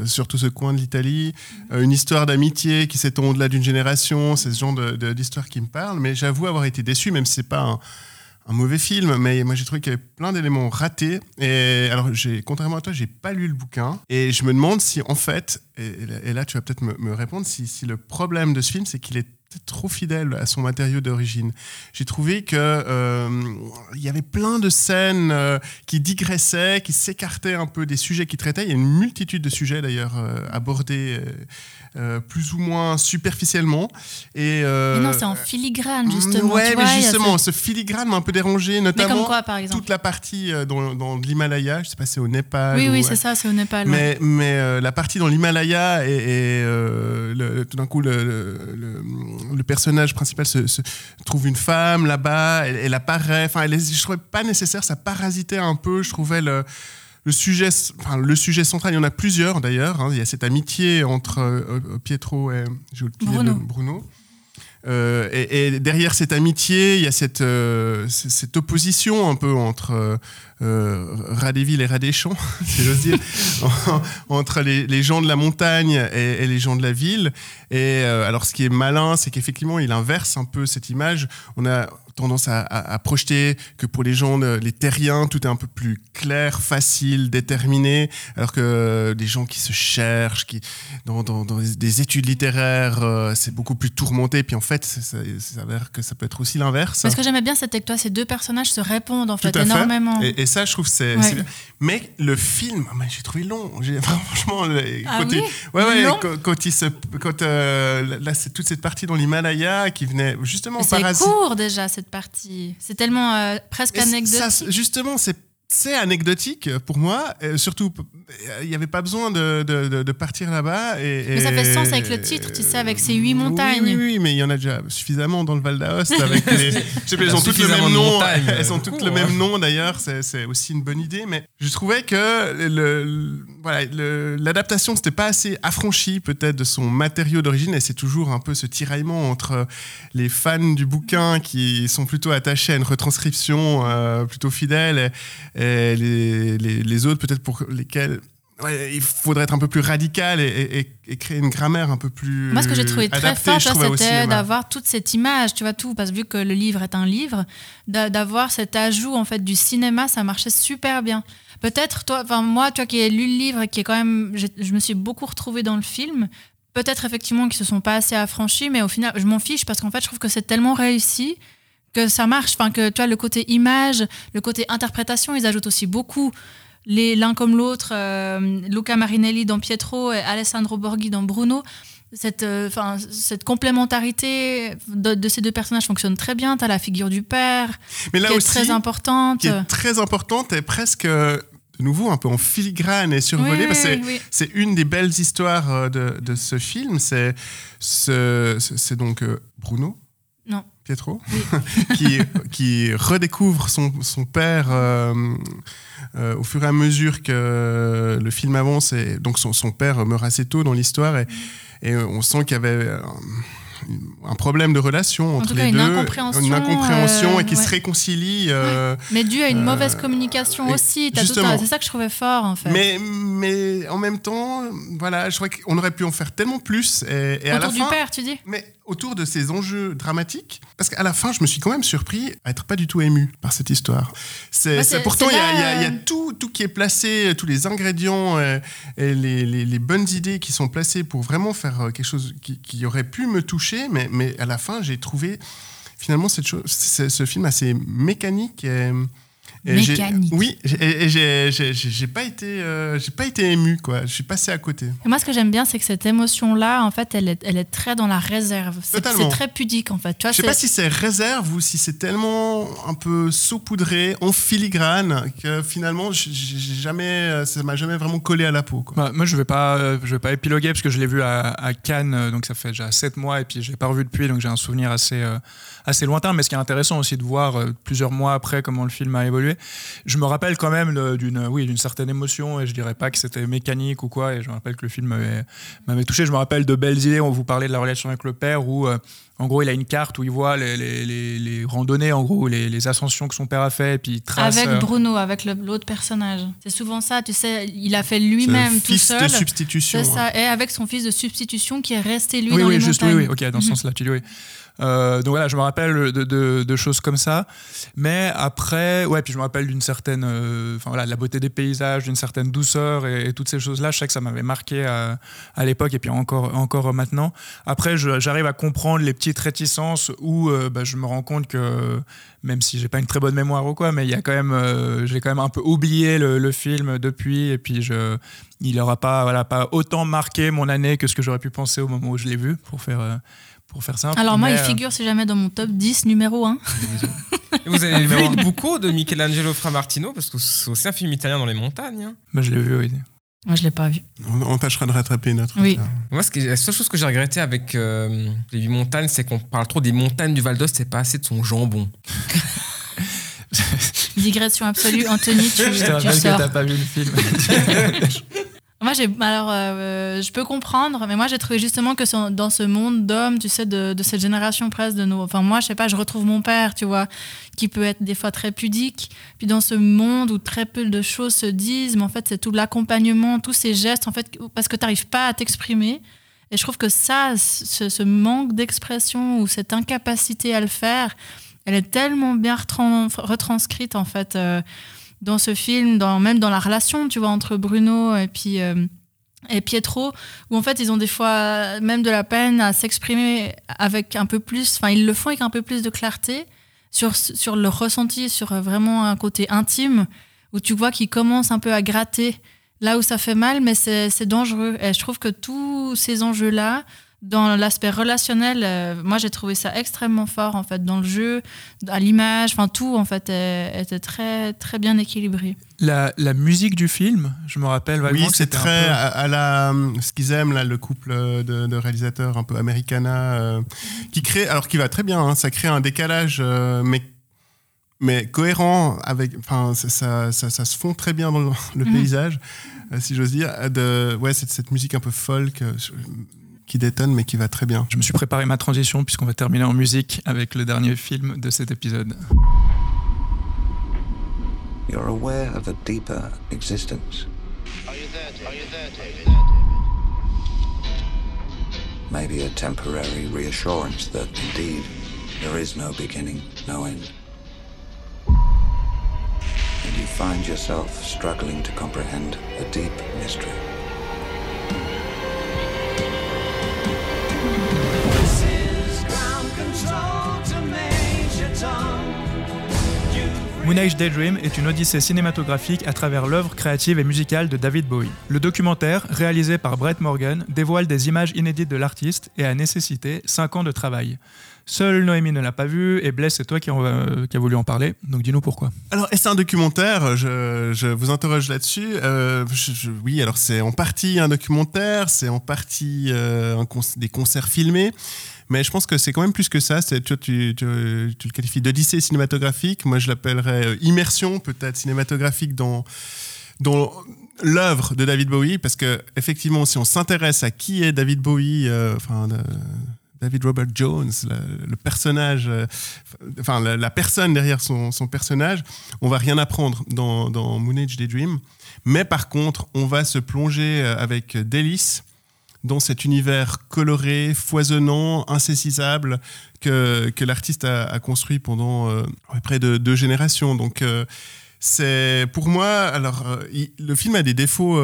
surtout ce coin de l'Italie. Euh, une histoire d'amitié qui s'étend au-delà d'une génération. C'est ce genre de- de- d'histoire qui me parle. Mais j'avoue avoir été déçu, même si c'est pas un, un mauvais film. Mais moi, j'ai trouvé qu'il y avait plein d'éléments ratés. Et alors, j'ai, contrairement à toi, j'ai pas lu le bouquin. Et je me demande si, en fait, et, là- et là, tu vas peut-être me, me répondre, si, si le problème de ce film, c'est qu'il est peut-être trop fidèle à son matériau d'origine. J'ai trouvé que euh, il y avait plein de scènes euh, qui digressaient, qui s'écartaient un peu des sujets qu'il traitait. Il y a une multitude de sujets d'ailleurs euh, abordés euh, plus ou moins superficiellement. Et, Mais non, c'est en filigrane, justement. Ouais, tu mais justement, ce- ce filigrane m'a un peu dérangé, notamment quoi, par toute la partie dans, dans l'Himalaya. Je sais pas, c'est au Népal. Oui, ou- oui, c'est ça, c'est au Népal. ouais. mais, mais la partie dans l'Himalaya et, et, le- tout d'un coup le, le- le- le personnage principal se, se trouve une femme là-bas, elle, elle apparaît. Enfin, elle est- je trouvais pas nécessaire, ça parasitait un peu. Je trouvais le, le sujet, enfin, le sujet central. Il y en a plusieurs d'ailleurs. hein. Il y a cette amitié entre euh, Pietro et le- Bruno. Euh, et, derrière cette amitié, il y a cette, euh, opposition un peu entre euh, euh, villes et rat des champs, si j'ose dire, en- entre les, gens de la montagne et, et les gens de la ville. Et alors, ce qui est malin, c'est qu'effectivement, il inverse un peu cette image. On a tendance à, à- à projeter que pour les gens, de- les terriens, tout est un peu plus clair, facile, déterminé, alors que des gens qui se cherchent, qui dans, dans- dans des- des études littéraires, euh, c'est beaucoup plus tourmenté. Puis en fait, ça, s'avère que ça peut être aussi l'inverse. Ce que j'aimais bien, c'était que toi, ces deux personnages se répondent, en fait, énormément. Et, et ça, je trouve que c'est. Ouais. c'est bien. Mais le film, ah, j'ai trouvé long. Franchement, Ah quand, oui? il, ouais, ouais, Long? quand, quand il se, quand euh, là, c'est toute cette partie dans l'Himalaya qui venait justement C'est court déjà, cette partie. C'est tellement euh, presque anecdotique. ça, justement, c'est c'est anecdotique pour moi. Euh, surtout, euh, il n'y avait pas besoin de, de- de- de partir là-bas. Et, Mais ça fait sens avec le titre, tu sais, avec ces huit montagnes. Oui, oui, mais il y en a déjà suffisamment dans le Val d'Aoste. Avec les... je sais pas, elles ont toutes le même nom. montagnes. Elles ont toutes le même nom d'ailleurs. C'est aussi une bonne idée. Mais je trouvais que le, le- voilà, le- l'adaptation, c'était pas assez affranchi peut-être de son matériau d'origine. Et c'est toujours un peu ce tiraillement entre les fans du bouquin qui sont plutôt attachés à une retranscription euh, plutôt fidèle et, et les, les- les autres peut-être pour lesquels ouais, il faudrait être un peu plus radical et, et- et- et créer une grammaire un peu plus Moi, ce que j'ai trouvé très fort, c'était d'avoir toute cette image, tu vois, tout, parce que vu que le livre est un livre, d'a- d'avoir cet ajout, en fait, du cinéma, ça marchait super bien. Peut-être, toi, enfin, moi, tu vois, qui ai lu le livre et qui est quand même, je me suis beaucoup retrouvée dans le film, peut-être effectivement qu'ils se sont pas assez affranchis, mais au final, je m'en fiche parce qu'en fait, je trouve que c'est tellement réussi que ça marche. Enfin, que tu vois, le côté image, le côté interprétation, ils ajoutent aussi beaucoup l'un comme l'autre, euh, Luca Marinelli dans Pietro et Alessandro Borghi dans Bruno. Cette, euh, cette complémentarité de, de ces deux personnages fonctionne très bien. Tu as la figure du père Mais là qui est très importante. qui est très importante et presque euh, de nouveau un peu en filigrane et survolée. Oui, c'est- oui. une des belles histoires euh, de, de ce film. C'est ce- donc euh, Bruno. Pietro, qui, qui redécouvre son, son père euh, euh, au fur et à mesure que le film avance. Et donc son, son père meurt assez tôt dans l'histoire et, et on sent qu'il y avait un, problème de relation entre tout cas, les une deux, incompréhension, une incompréhension euh, et qui se ouais. réconcilient. euh, Mais dû à une euh, mauvaise communication aussi. C'est ça que je trouvais fort, en fait. Mais, mais en même temps, voilà, je crois qu'on aurait pu en faire tellement plus. Et, et à la Autour du fin, père, tu dis mais autour de ces enjeux dramatiques, parce qu'à la fin, je me suis quand même surpris à être pas du tout ému par cette histoire. C'est, Bah, pourtant, il y a, y y tout, tout qui est placé, tous les ingrédients et les, les- les bonnes idées qui sont placées pour vraiment faire quelque chose qui, qui aurait pu me toucher, mais, à la fin, j'ai trouvé finalement cette chose, ce film assez mécanique. Et j'ai- Mécanique. Oui, et, et j'ai, j'ai, j'ai- j'ai pas été, euh, j'ai pas été ému quoi. Je suis passé à côté. Et moi, ce que j'aime bien, c'est que cette émotion-là, en fait, elle est, elle est très dans la réserve. C'est très pudique, en fait. Tu vois, Je sais pas si c'est réserve ou si c'est tellement un peu saupoudré, en filigrane, que finalement, j'ai jamais, ça m'a jamais vraiment collé à la peau. Quoi. Bah, moi, je vais pas, je vais pas épiloguer parce que je l'ai vu à, à Cannes, euh, donc ça fait déjà 7 mois et puis je l'ai pas revu depuis, donc j'ai un souvenir assez, euh, assez lointain. Mais ce qui est intéressant aussi de voir euh, plusieurs mois après comment le film a évolué, je me rappelle quand même d'une, oui, d'une certaine émotion et je dirais pas que c'était mécanique ou quoi. Et je me rappelle que le film m'avait, touché. Je me rappelle de belles idées. On vous parlait de la relation avec le père où euh, En gros, il a une carte où il voit les, les, les- les randonnées, en gros, les, ascensions que son père a fait, et puis il trace. Avec euh, Bruno, avec l'autre personnage. C'est souvent ça, tu sais, il a fait lui-même tout fils seul. de substitution. C'est ça, et avec son fils de substitution qui est resté lui oui, dans oui, les juste, montagnes. oui, ok, dans ce Mhm. sens-là, tu dis oui. Euh, donc voilà, je me rappelle de, choses comme ça. Mais après, ouais, puis je me rappelle d'une certaine, euh, enfin voilà, de la beauté des paysages, d'une certaine douceur et, toutes ces choses-là. Je sais que ça m'avait marqué à, l'époque et puis encore, encore maintenant. Après, j'arrive à comprendre les petites réticences où euh, bah, je me rends compte que même si j'ai pas une très bonne mémoire ou quoi, mais il y a quand même, j'ai quand même un peu oublié le, film depuis et puis il aura pas, voilà, pas autant marqué mon année que ce que j'aurais pu penser au moment où je l'ai vu, pour faire, pour faire simple. Alors moi, Mais, il euh, figure, si jamais, dans mon top 10 numéro 1. Et vous avez vu. Il Bucco de Michelangelo Framartino parce que c'est aussi un film italien dans les montagnes. hein. bah, je l'ai vu, oui. Moi, je l'ai pas vu. On, on tâchera de rattraper notre Oui. retard. Moi, ce qui- la seule chose que j'ai regretté avec euh, les huit montagnes, c'est qu'on parle trop des montagnes du Val d'Ost, c'est pas assez de son jambon. Digression absolue. Anthony, tu, Je te tu rappelle que sors. t'as pas vu le film. Moi, j'ai, alors, euh, je peux comprendre, mais moi, j'ai trouvé justement que dans ce monde d'hommes, tu sais, de, de cette génération presque de nos. Enfin, moi, je sais pas, je retrouve mon père, tu vois, qui peut être des fois très pudique. Puis dans ce monde où très peu de choses se disent, mais en fait, c'est tout l'accompagnement, tous ces gestes, en fait, parce que tu n'arrives pas à t'exprimer. Et je trouve que ça, ce, ce manque d'expression ou cette incapacité à le faire, elle est tellement bien retran- retranscrite, en fait. euh, dans ce film, dans, même dans la relation, tu vois, entre Bruno et puis euh, et Pietro, où en fait ils ont des fois même de la peine à s'exprimer avec un peu plus, enfin ils le font avec un peu plus de clarté sur sur le ressenti, sur vraiment un côté intime, où tu vois qu'ils commencent un peu à gratter là où ça fait mal, mais c'est dangereux. Et je trouve que tous ces enjeux-là, dans l'aspect relationnel, euh, moi j'ai trouvé ça extrêmement fort en fait dans le jeu, à l'image, enfin tout en fait est- était très très bien équilibré. La, la musique du film, je me rappelle vaguement Oui, c'est très peu- à, à la ce qu'ils aiment là, le couple de, de réalisateurs un peu americana euh, qui crée, alors qui va très bien, hein, ça crée un décalage, euh, mais mais cohérent avec, enfin ça, ça, ça, ça se fond très bien dans le, le Mhm. paysage, euh, si j'ose dire. De ouais, c'est cette musique un peu folk euh, qui détonne, mais qui va très bien. Je me suis préparé ma transition puisqu'on va terminer en musique avec le dernier film de cet épisode. You're aware of a deeper existence. Maybe a temporary reassurance that indeed there is no beginning, no end. And you find yourself struggling to comprehend a deep mystery. Moon Age Daydream est une odyssée cinématographique à travers l'œuvre créative et musicale de David Bowie. Le documentaire, réalisé par Brett Morgan, dévoile des images inédites de l'artiste et a nécessité 5 ans de travail. Seule Noémie ne l'a pas vu et Bless, c'est toi qui, en- euh, a voulu en parler, donc dis-nous pourquoi. Alors, est-ce un documentaire? Je, vous interroge là-dessus. Euh, oui, alors c'est en partie un documentaire, c'est en partie euh, des concerts filmés. Mais je pense que c'est quand même plus que ça. Tu, tu, tu- le qualifies d'odyssée cinématographique. Moi, je l'appellerais euh, immersion, peut-être cinématographique dans, l'œuvre de David Bowie. Parce que, effectivement, si on s'intéresse à qui est David Bowie, euh, enfin, de- David Robert Jones, le, personnage, euh, enfin, la, personne derrière son, son personnage, on va rien apprendre dans, dans Moon Age Daydream. Mais par contre, on va se plonger euh, avec délice dans cet univers coloré, foisonnant, insaisissable que, que l'artiste a, construit pendant euh, près de deux générations. Donc, euh, c'est pour moi, alors, euh, le film a des défauts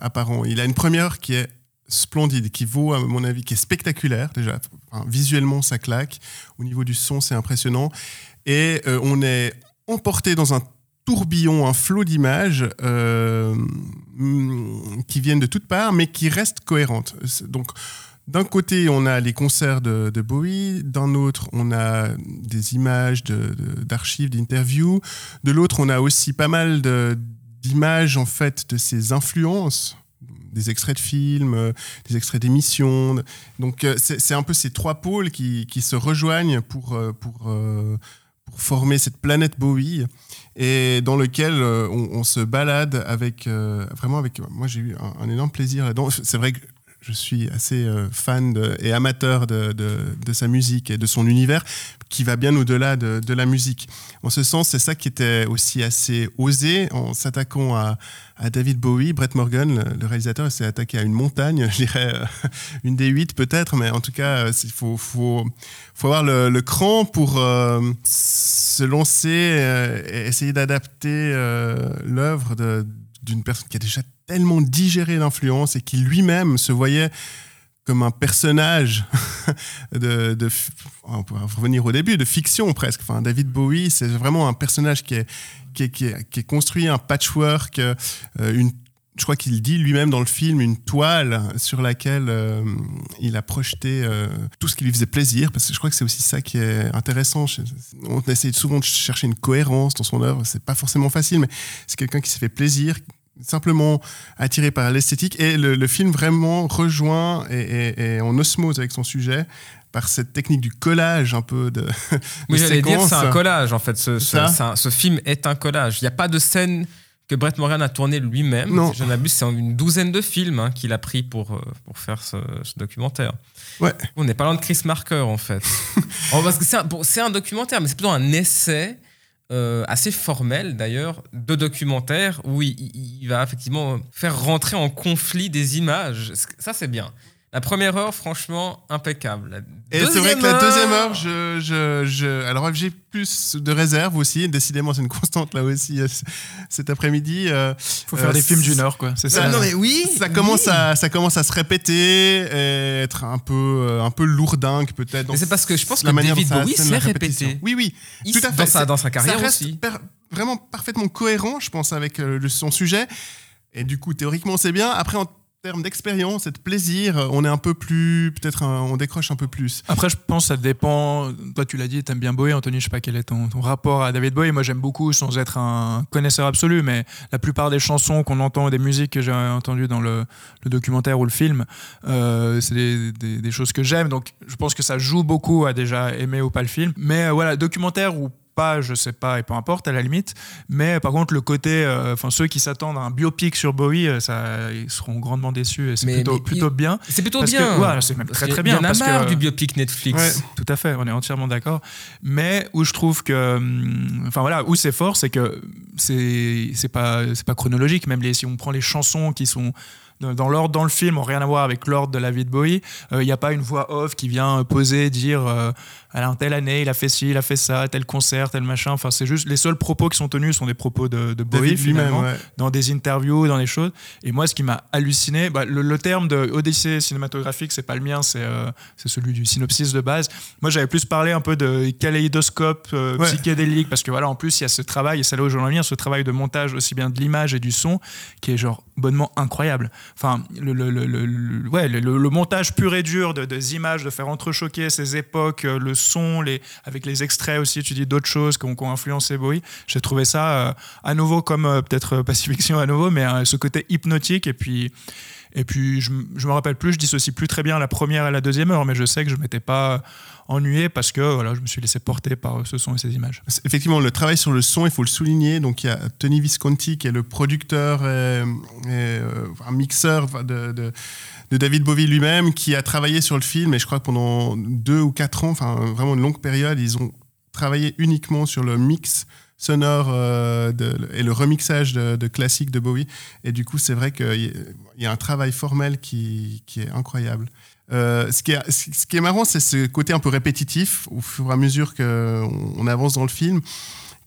apparents. Il a une première qui est splendide, qui vaut, à mon avis, qui est spectaculaire déjà. Visuellement, ça claque. Au niveau du son, c'est impressionnant. Et on est emporté dans un tourbillon, un flot d'images euh, mm, qui viennent de toutes parts, mais qui restent cohérentes. Donc, d'un côté, on a les concerts de, Bowie, d'un autre, on a des images d'archives, d'interviews, de l'autre, on a aussi pas mal d'images en fait de ses influences des extraits de films, euh, des extraits d'émissions. Donc euh, c'est un peu ces trois pôles qui, qui se rejoignent pour, pour, pour former cette planète Bowie et dans lequel euh, on, se balade avec euh, vraiment avec moi j'ai eu un, énorme plaisir là-dedans. C'est vrai que je suis assez euh, fan et amateur de- de sa musique et de son univers, qui va bien au-delà de, la musique. En ce sens, c'est ça qui était aussi assez osé en s'attaquant à, David Bowie. Brett Morgan, le, réalisateur, s'est attaqué à une montagne, je dirais euh, une des huit peut-être, mais en tout cas, il faut, faut, avoir le, cran pour euh, se lancer euh, et essayer d'adapter euh, l'œuvre d'une personne qui a déjà tellement digéré l'influence et qui lui-même se voyait comme un personnage de, de on pourra revenir au début, de fiction presque. Enfin, David Bowie, c'est vraiment un personnage qui est, qui est, qui est- qui est construit, un patchwork, euh, une, je crois qu'il dit lui-même dans le film, une toile sur laquelle euh, il a projeté euh, tout ce qui lui faisait plaisir, parce que je crois que c'est aussi ça qui est intéressant. On essaie souvent de chercher une cohérence dans son œuvre, c'est pas forcément facile, mais c'est quelqu'un qui s'est fait plaisir, simplement attiré par l'esthétique. Et le, le film vraiment rejoint et, et- et en osmose avec son sujet par cette technique du collage un peu de. Oui, j'allais dire, c'est un collage en fait. Ce, ce- un- film est un collage. Il n'y a pas de scène que Brett Morgan a tourné lui-même. Non. Si je n'abuse, c'est une douzaine de films hein, qu'il a pris pour, euh, pour faire ce, ce documentaire. Ouais. On n'est pas loin de Chris Marker en fait. Oh, parce que c'est un, bon, c'est un documentaire, mais c'est plutôt un essai. Euh, assez formel d'ailleurs de documentaire où il, va effectivement faire rentrer en conflit des images. Ça c'est bien. La première heure, franchement, impeccable. La Et c'est vrai que la deuxième heure, je, je, je- alors j'ai plus de réserve aussi. Décidément, c'est une constante là aussi euh, cet après-midi. Il Faut faire des films d'une heure, quoi. C'est ça. Non, mais oui. Ça commence à, ça commence à se répéter, et être un peu, euh, un peu lourdingue peut-être. Mais c'est parce que je pense la que manière David Bowie s'est répété. Oui, oui, Il- tout à fait. dans sa- C'est- dans sa carrière ça reste aussi. per- vraiment parfaitement cohérent, je pense, avec euh, son sujet. Et du coup, théoriquement, c'est bien. Après, en termes d'expérience et de plaisir, on est un peu plus, peut-être, on décroche un peu plus. Après, je pense que ça dépend. Toi, tu l'as dit, t'aimes bien Bowie, Anthony. Je sais pas quel est ton, ton rapport à David Bowie. Moi, j'aime beaucoup, sans être un connaisseur absolu, mais la plupart des chansons qu'on entend, des musiques que j'ai entendues dans le, le documentaire ou le film, euh, c'est des, des- des choses que j'aime. Donc, je pense que ça joue beaucoup à déjà aimer ou pas le film. Mais euh, voilà, documentaire ou pas, je sais pas, et peu importe à la limite. Mais par contre, le côté, euh, enfin ceux qui s'attendent à un biopic sur Bowie, euh, ça, ils seront grandement déçus. Et c'est plutôt, plutôt il- bien. C'est plutôt Parce bien. ouais, c'est même très très bien. Il y en a marre que- du biopic Netflix. Ouais, tout à fait, on est entièrement d'accord. Mais où je trouve que, hum, enfin voilà, où c'est fort, c'est que c'est c'est pas c'est pas chronologique. Même les, si on prend les chansons qui sont dans dans l'ordre dans le film, ont rien à voir avec l'ordre de la vie de Bowie. Euh, Il n'y a pas une voix off qui vient poser, dire, euh, alors telle année, il a fait ci, il a fait ça, tel concert, tel machin. Enfin, c'est juste les seuls propos qui sont tenus sont des propos de, de Bowie finalement, ouais. dans des interviews, dans des choses. Et moi, ce qui m'a halluciné, bah, le, le terme de Odyssée cinématographique, c'est pas le mien, c'est euh, c'est celui du synopsis de base. Moi, j'avais plus parlé un peu de kaléidoscope euh, Ouais. psychédélique, parce que voilà, en plus, il y a ce travail, et c'est là où j'en viens, ce travail de montage aussi bien de l'image et du son, qui est genre bonnement incroyable. Enfin, le, le, le, ouais, le, montage pur et dur de, des images, de faire entrechoquer ces époques, euh, le son, les, avec les extraits aussi, tu dis d'autres choses qui ont, influencé Bowie. J'ai trouvé ça euh, à nouveau comme euh, peut-être Pacifiction à nouveau, mais ce côté hypnotique et puis. Et puis, je, je me rappelle plus, je dissocie plus très bien la première et la deuxième heure, mais je sais que je m'étais pas ennuyé parce que voilà, je me suis laissé porter par euh, ce son et ces images. Effectivement, le travail sur le son, il faut le souligner. Donc, il y a Tony Visconti qui est le producteur et, euh, un mixeur de David Bowie lui-même, qui a travaillé sur le film. Et je crois que pendant deux ou quatre ans, enfin vraiment une longue période, ils ont travaillé uniquement sur le mix sonore euh, et le remixage de, classiques de Bowie. Et du coup, c'est vrai qu'il y, a- un travail formel qui, qui est incroyable. Euh, ce, qui est, ce qui est marrant, c'est ce côté un peu répétitif au fur et à mesure qu'on on avance dans le film,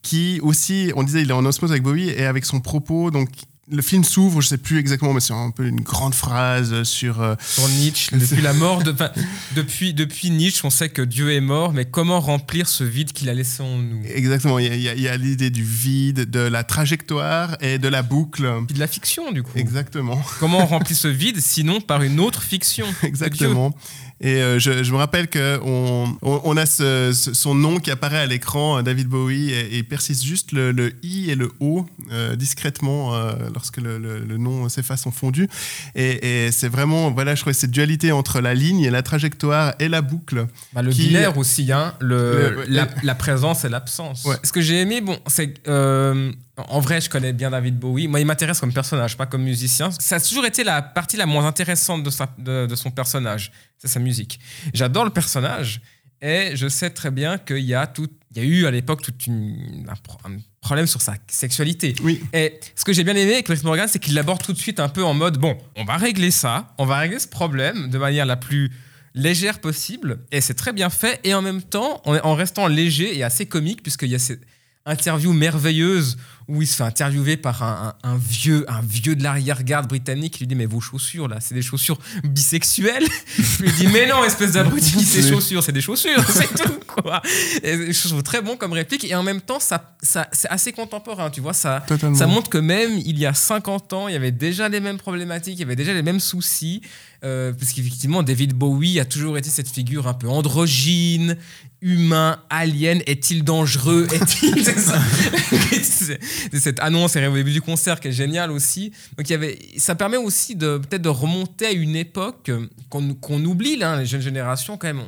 qui aussi, on disait, il est en osmose avec Bowie et avec son propos. Donc, le film s'ouvre, je sais plus exactement, mais c'est un peu une grande phrase sur. euh, Sur Nietzsche, depuis la mort de, enfin, depuis, depuis Nietzsche, on sait que Dieu est mort, mais comment remplir ce vide qu'il a laissé en nous? Exactement, il y a- l'idée du vide, de la trajectoire et de la boucle. Puis de la fiction, du coup. Exactement. Comment on remplit ce vide sinon par une autre fiction? Exactement. Et euh, je, je me rappelle qu'on on, on a ce- ce- son nom qui apparaît à l'écran, euh, David Bowie, et, et il persiste juste le, le I et le O euh, discrètement lorsque le, le- le nom s'efface en fondu. Et, et c'est vraiment, voilà, je trouvais cette dualité entre la ligne et la trajectoire et la boucle. Bah, le qui- binaire aussi, hein, le, Le- la, présence et l'absence. Ouais. Ce que j'ai aimé, bon, c'est euh, en vrai, je connais bien David Bowie. Moi, il m'intéresse comme personnage, pas comme musicien. Ça a toujours été la partie la moins intéressante de, sa, de, de son personnage, c'est sa musique. J'adore le personnage et je sais très bien qu'il y a tout, il y a eu à l'époque tout un, pro- un problème sur sa sexualité. Oui. Et ce que j'ai bien aimé avec Chris Morgan, c'est qu'il l'aborde tout de suite un peu en mode bon, on va régler ça, on va régler ce problème de manière la plus légère possible. Et c'est très bien fait. Et en même temps, en, en restant léger et assez comique, puisqu'il y a cette interview merveilleuse où il se fait interviewer par un, un- un vieux, un vieux de l'arrière-garde britannique qui lui dit Mais vos chaussures, là, c'est des chaussures bisexuelles Je lui dis Mais non, espèce d'abruti, ces chaussures, c'est des chaussures, c'est tout, quoi. Et je trouve très bon comme réplique. Et en même temps, ça, ça, c'est assez contemporain, tu vois. Ça, Totalement. ça montre que même il y a 50 ans, il y avait déjà les mêmes problématiques, il y avait déjà les mêmes soucis. Euh, parce qu'effectivement, David Bowie a toujours été cette figure un peu androgyne, humain, alien. Est-il dangereux? Est-il cette annonce au début du concert qui est géniale aussi. Donc il y avait, ça permet aussi de peut-être de remonter à une époque euh, qu'on oublie là, les jeunes générations quand même.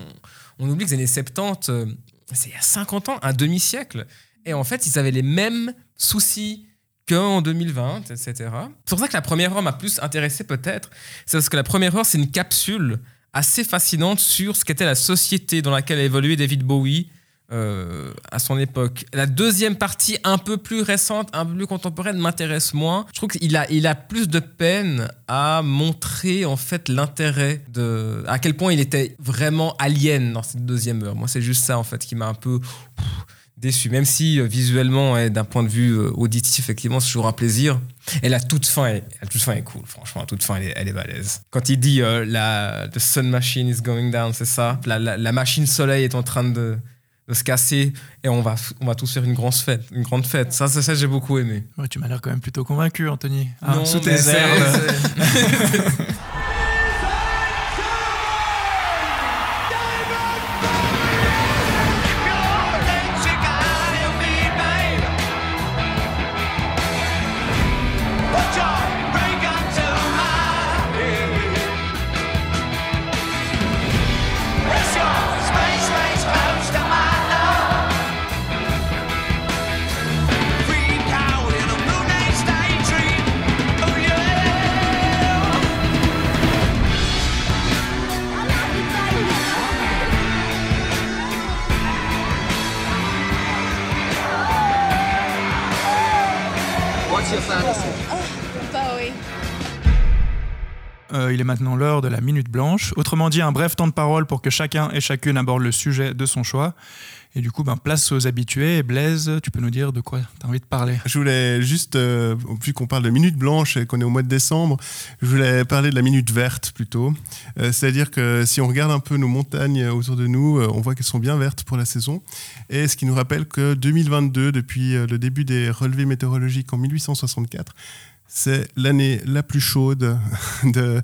On, on oublie que les années 70, euh, c'est il y a 50 ans, un demi-siècle. Et en fait, ils avaient les mêmes soucis qu'en 2020, etc. C'est pour ça que la première heure m'a plus intéressé peut-être. C'est parce que la première heure, c'est une capsule assez fascinante sur ce qu'était la société dans laquelle a évolué David Bowie euh, à son époque. La deuxième partie, un peu plus récente, un peu plus contemporaine, m'intéresse moins. Je trouve qu'il a, il a plus de peine à montrer en fait l'intérêt de... à quel point il était vraiment alien dans cette deuxième heure. Moi, c'est juste ça en fait qui m'a un peu déçu, même si euh, visuellement et d'un point de vue euh, auditif, effectivement, c'est toujours un plaisir. Et la toute fin est, la toute fin est cool, franchement, la toute fin, elle est, elle balèze. Quand il dit la the sun machine is going down, c'est ça? La machine soleil est en train de, de se casser et on va, on va tous faire une grande fête. Une grande fête. Ça, ça, ça j'ai beaucoup aimé. Ouais, tu m'as l'air quand même plutôt convaincu, Anthony. Ah, Non, sous tes airs. Euh, il est maintenant l'heure de la minute blanche. Autrement dit, un bref temps de parole pour que chacun et chacune aborde le sujet de son choix. Et du coup, ben, place aux habitués. Blaise, tu peux nous dire de quoi tu as envie de parler? Je voulais juste, euh, vu qu'on parle de minute blanche et qu'on est au mois de décembre, je voulais parler de la minute verte plutôt. Euh, C'est-à-dire que si on regarde un peu nos montagnes autour de nous, on voit qu'elles sont bien vertes pour la saison. Et ce qui nous rappelle que 2022, depuis le début des relevés météorologiques en 1864, c'est l'année la plus chaude de,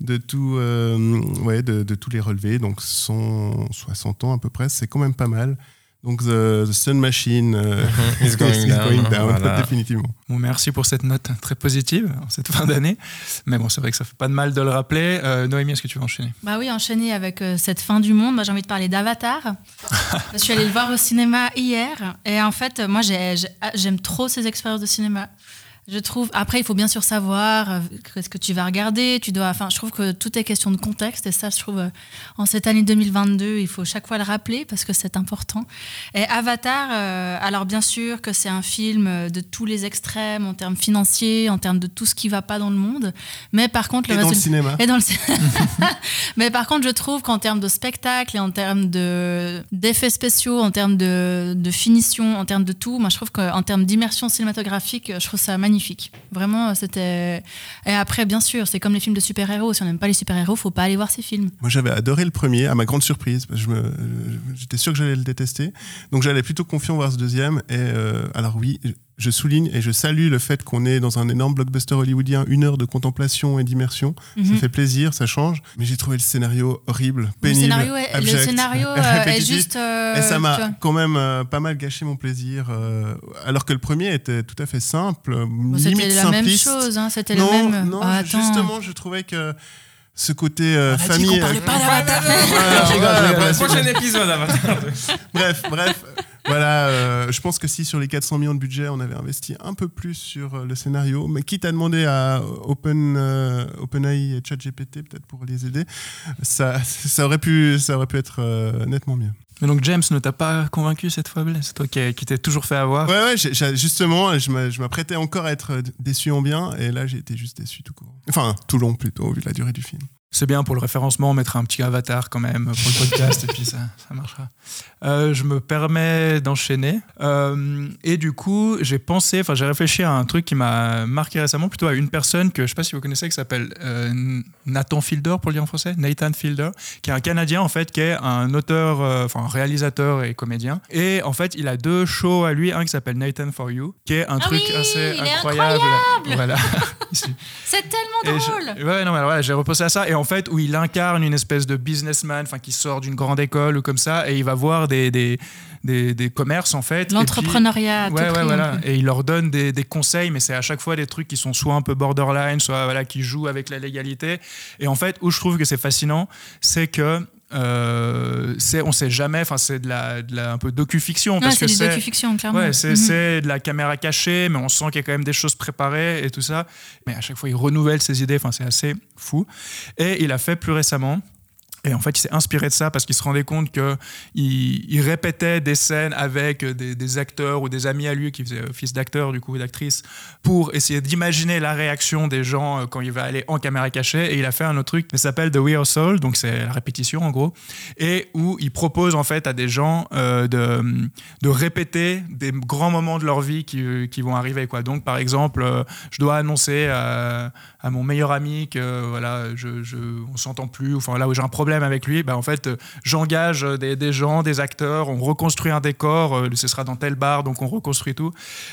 de, tout, euh, ouais, de, de tous les relevés, donc 160 ans à peu près, c'est quand même pas mal. Donc The, the Sun Machine Mhm, is going down, voilà. définitivement. Bon, merci pour cette note très positive en cette fin d'année. Mais bon, c'est vrai que ça fait pas de mal de le rappeler. Euh, Noémie, est-ce que tu veux enchaîner? Bah oui, enchaîner avec euh, cette fin du monde, moi j'ai envie de parler d'Avatar. je suis allée le voir au cinéma hier et en fait, moi ah, j'aime trop ces expériences de cinéma. Je trouve. Après, il faut bien sûr savoir euh, qu'est-ce que tu vas regarder. Tu dois. Enfin, je trouve que tout est question de contexte et ça, je trouve, euh, en cette année 2022, il faut chaque fois le rappeler parce que c'est important. Et Avatar. euh, alors bien sûr que c'est un film de tous les extrêmes en termes financiers, en termes de tout ce qui va pas dans le monde. Mais par contre, Et dans le cinéma. Et dans le ci- Mais par contre, je trouve qu'en termes de spectacle et en termes de d'effets spéciaux, en termes de, de finition, en termes de tout, moi je trouve qu'en termes d'immersion cinématographique, je trouve ça magnifique. Vraiment, c'était. Et après, bien sûr, c'est comme les films de super-héros. Si on n'aime pas les super-héros, faut pas aller voir ces films. Moi, j'avais adoré le premier, à ma grande surprise. euh, J'étais sûr que j'allais le détester. Donc, j'allais plutôt confiant voir ce deuxième. Et euh, alors, oui, je souligne et je salue le fait qu'on est dans un énorme blockbuster hollywoodien, une heure de contemplation et d'immersion. Ça Mhm. fait plaisir, ça change. Mais j'ai trouvé le scénario horrible, Le pénible, scénario est, le scénario, euh, est juste. euh, et ça m'a quand même euh, pas mal gâché mon plaisir. euh, alors que le premier était tout à fait simple, Bon, limite C'était la même simpliste. chose, hein, c'était non, le même. Non, Oh, justement, je trouvais que ce côté euh, On a dit famille. qu'on parlait pas d'Avatar. Prochain épisode, Avatar. bref, bref. Voilà, euh, je pense que si sur les 400 millions de budget, on avait investi un peu plus sur euh, le scénario, mais quitte à demander à Open, euh, OpenAI et ChatGPT peut-être pour les aider, ça, ça, aurait, pu, ça aurait pu être euh, nettement mieux. Mais donc James ne t'a pas convaincu cette fois, C'est toi qui, qui t'es toujours fait avoir? Ouais, justement, je m'a- je m'apprêtais encore à être déçu en bien, et là j'ai été juste déçu tout court. Enfin, tout long plutôt, vu la durée du film. C'est bien pour le référencement, on mettra un petit avatar quand même pour le podcast et puis ça, ça marchera. Euh, je me permets d'enchaîner. Euh, et du coup, j'ai pensé, enfin j'ai réfléchi à un truc qui m'a marqué récemment, plutôt à une personne que je sais pas si vous connaissez, qui s'appelle euh, Nathan Fielder, pour le dire en français, Nathan Fielder, qui est un Canadien en fait, qui est un auteur, enfin réalisateur et comédien. Et en fait, il a deux shows à lui, un qui s'appelle Nathan for You, qui est un Ah truc oui, assez il est incroyable. incroyable Voilà. C'est tellement Et je- drôle. ouais, non, mais voilà, j'ai repensé à ça. Et en fait, où il incarne une espèce de businessman, enfin, qui sort d'une grande école ou comme ça, et il va voir des, des, des, des commerces, en fait. L'entrepreneuriat Ouais, voilà. Et il leur donne des, des conseils, mais c'est à chaque fois des trucs qui sont soit un peu borderline, soit voilà, qui jouent avec la légalité. Et en fait, où je trouve que c'est fascinant, c'est que. Euh, c'est on sait jamais enfin c'est de la, de la un peu docu-fiction parce que c'est ouais, c'est Mhm. c'est de la caméra cachée mais on sent qu'il y a quand même des choses préparées et tout ça mais à chaque fois il renouvelle ses idées enfin c'est assez fou et il a fait plus récemment et en fait, il s'est inspiré de ça parce qu'il se rendait compte qu'il il répétait des scènes avec des, acteurs ou des amis à lui qui faisaient office d'acteurs du coup ou d'actrices pour essayer d'imaginer la réaction des gens euh, quand il va aller en caméra cachée. Et il a fait un autre truc qui s'appelle The Rehearsal, donc c'est la répétition en gros, et où il propose en fait à des gens euh, de, de répéter des grands moments de leur vie qui, vont arriver. Quoi. Donc par exemple, euh, je dois annoncer à, mon meilleur ami que voilà, on s'entend plus, enfin là où j'ai un problème avec lui, bah, en fait, euh, j'engage des, des gens, des acteurs, on reconstruit un décor, euh, ce sera dans tel bar, donc on reconstruit tout.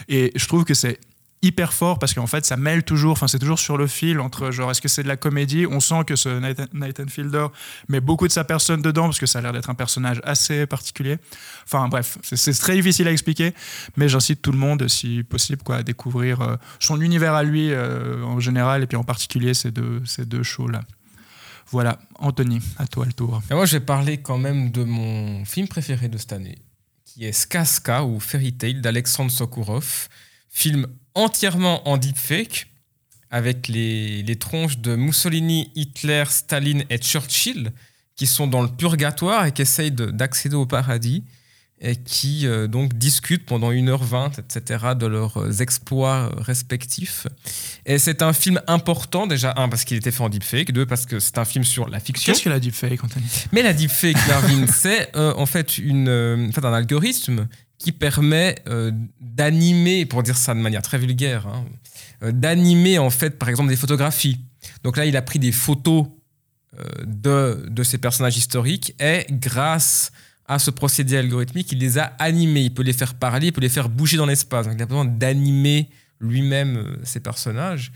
Et je trouve que c'est hyper fort parce qu'en fait ça mêle toujours enfin c'est toujours sur le fil entre genre est-ce que c'est de la comédie? On sent que ce Nathan, Nathan Fielder met beaucoup de sa personne dedans parce que ça a l'air d'être un personnage assez particulier. Enfin bref c'est- très difficile à expliquer mais j'incite tout le monde si possible à découvrir euh, son univers à lui euh, en général et puis en particulier ces deux ces deux shows là voilà. Anthony à toi le tour. Et moi, je vais parler quand même de mon film préféré de cette année, qui est Skaska ou Fairy Tail d'Alexandre Sokourov. Film entièrement en deepfake, avec les, les tronches de Mussolini, Hitler, Staline et Churchill, qui sont dans le purgatoire et qui essayent de- d'accéder au paradis, et qui euh, donc discutent pendant 1h20, etc., de leurs euh, exploits euh, respectifs. Et c'est un film important, déjà, un, parce qu'il était fait en deepfake, deux, parce que c'est un film sur la fiction. qu'est-ce que la deepfake Anthony? Mais la deepfake, Marvin, c'est euh, en fait une, euh, en fait, un algorithme qui permet d'animer, pour dire ça de manière très vulgaire, hein, d'animer en fait, par exemple, des photographies. Donc là, il a pris des photos de, de ces personnages historiques et grâce à ce procédé algorithmique, il les a animés. Il peut les faire parler, il peut les faire bouger dans l'espace. Donc il a besoin d'animer lui-même euh, ces personnages.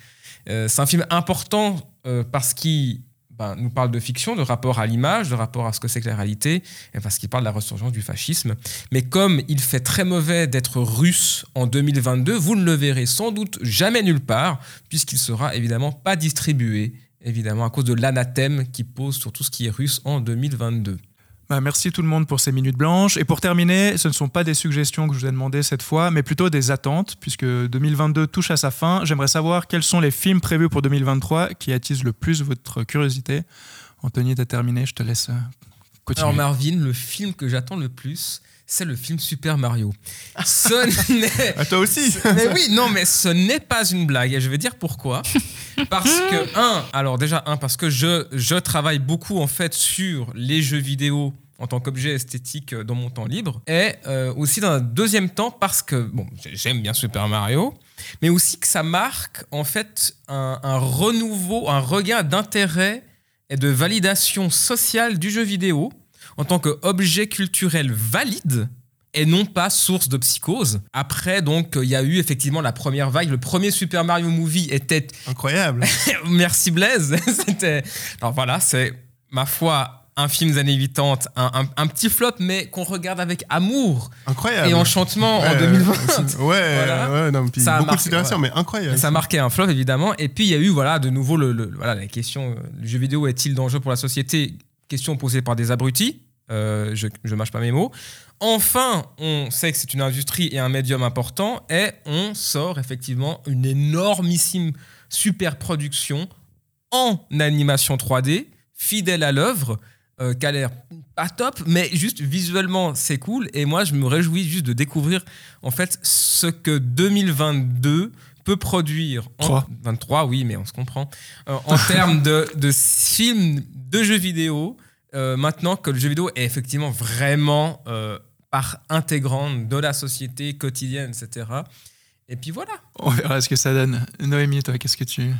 Euh, c'est un film important euh, parce qu'il ben, nous parle de fiction, de rapport à l'image, de rapport à ce que c'est que la réalité, et parce qu'il parle de la ressurgence du fascisme. Mais comme il fait très mauvais d'être russe en 2022, vous ne le verrez sans doute jamais nulle part, puisqu'il sera évidemment pas distribué, évidemment à cause de l'anathème qui pose sur tout ce qui est russe en 2022. Bah, merci tout le monde pour ces minutes blanches. Et pour terminer, ce ne sont pas des suggestions que je vous ai demandées cette fois, mais plutôt des attentes, puisque 2022 touche à sa fin. J'aimerais savoir quels sont les films prévus pour 2023 qui attisent le plus votre curiosité. Anthony, t'as terminé, je te laisse euh, continuer. Alors Marvin, le film que j'attends le plus, c'est le film Super Mario. Ce n'est... À toi aussi Mais oui, non, mais ce n'est pas une blague. Et je vais dire pourquoi. Parce que, un, alors déjà, un, parce que je, je travaille beaucoup en fait sur les jeux vidéo en tant qu'objet esthétique euh, dans mon temps libre. Et euh, aussi dans un deuxième temps, parce que, bon, j'aime bien Super Mario, mais aussi que ça marque en fait un, un renouveau, un regain d'intérêt et de validation sociale du jeu vidéo en tant qu'objet culturel valide et non pas source de psychose. Après, donc, il y a eu effectivement la première vague. Le premier Super Mario Movie était incroyable. Merci Blaise. C'était. Alors voilà, c'est ma foi un film des années 80, un, un, un petit flop, mais qu'on regarde avec amour Incroyable. et enchantement en Ouais, 2020. Ouais, Voilà. ouais, non, puis Ça beaucoup marqué, de situations, ouais. mais incroyable. Ça a marqué un flop évidemment. Et puis il y a eu voilà de nouveau le, le- voilà la question euh, le jeu vidéo est-il dangereux pour la société? Question posée par des abrutis. Euh, je je mâche pas mes mots. Enfin, on sait que c'est une industrie et un médium important et on sort effectivement une énormissime super production en animation 3D, fidèle à l'œuvre, euh, qui a l'air pas top, mais juste visuellement c'est cool. Et moi, je me réjouis juste de découvrir en fait ce que 2022 peut produire. En, Trois. 23, oui, mais on se comprend. Euh, en termes de, de films, de jeux vidéo, euh, maintenant que le jeu vidéo est effectivement vraiment euh, part intégrante de la société quotidienne, etc. Et puis voilà. On verra ce que ça donne. Noémie, toi, qu'est-ce que tu.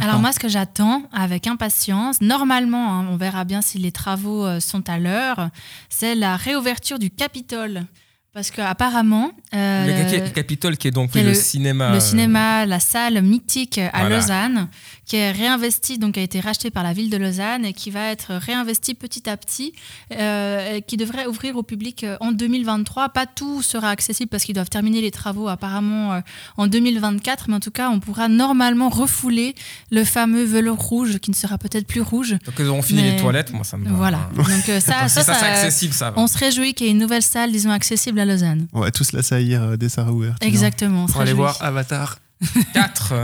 Alors moi, ce que j'attends avec impatience, normalement, hein, on verra bien si les travaux euh, sont à l'heure, c'est la réouverture du Capitole. Parce qu'apparemment... le Ca- Capitole qui est donc qui est le, le- cinéma. le euh, cinéma, la salle mythique à Voilà. Lausanne, qui est réinvesti, donc a été racheté par la ville de Lausanne et qui va être réinvesti petit à petit, euh, et qui devrait ouvrir au public euh, en 2023. Pas tout sera accessible parce qu'ils doivent terminer les travaux apparemment euh, en 2024, mais en tout cas, on pourra normalement refouler le fameux velours rouge qui ne sera peut-être plus rouge. Donc ils auront fini Mais- les toilettes, moi ça me. Voilà. Donc euh, ça, ça, ça, accessible, ça va. On se réjouit qu'il y ait une nouvelle salle, disons, accessible à Lausanne. On va tous l'assaillir euh, dès sa réouverture. Exactement. Pour aller voir Avatar 4.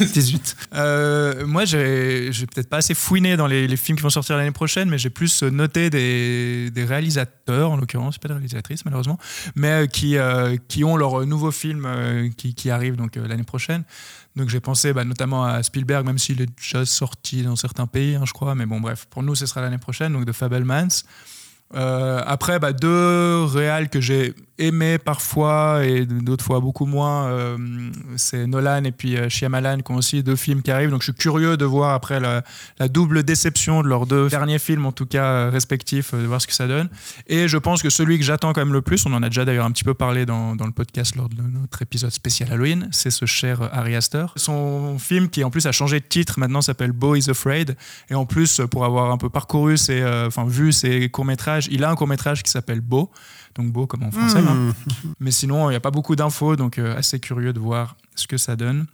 18. Euh, moi, j'ai peut-être pas assez fouiné dans les, films qui vont sortir l'année prochaine, mais j'ai plus noté des, réalisateurs, en l'occurrence, pas des réalisatrices malheureusement, mais euh, qui, euh, qui ont leur nouveau film euh, qui, arrive donc euh, l'année prochaine. Donc j'ai pensé bah, notamment à Spielberg, même s'il est déjà sorti dans certains pays, hein, je crois. Mais bon, bref, pour nous, ce sera l'année prochaine, donc de Fabelmans. Euh, après, bah, deux réals que j'ai aimés parfois et d'autres fois beaucoup moins, euh, c'est Nolan et puis euh, Shyamalan qui ont aussi deux films qui arrivent. Donc je suis curieux de voir après la, double déception de leurs deux derniers films, en tout cas euh, respectifs, de voir ce que ça donne. Et je pense que celui que j'attends quand même le plus, on en a déjà d'ailleurs un petit peu parlé dans, dans le podcast lors de notre épisode spécial Halloween, c'est ce cher Ari Aster. Son film qui en plus a changé de titre, maintenant s'appelle Beau is Afraid. Et en plus, pour avoir un peu parcouru ses, enfin vu ses courts-métrages, il a un court-métrage qui s'appelle Beau. Donc beau comme en français. Mmh. hein. Mais sinon, il n'y a pas beaucoup d'infos, donc euh, assez curieux de voir ce que ça donne.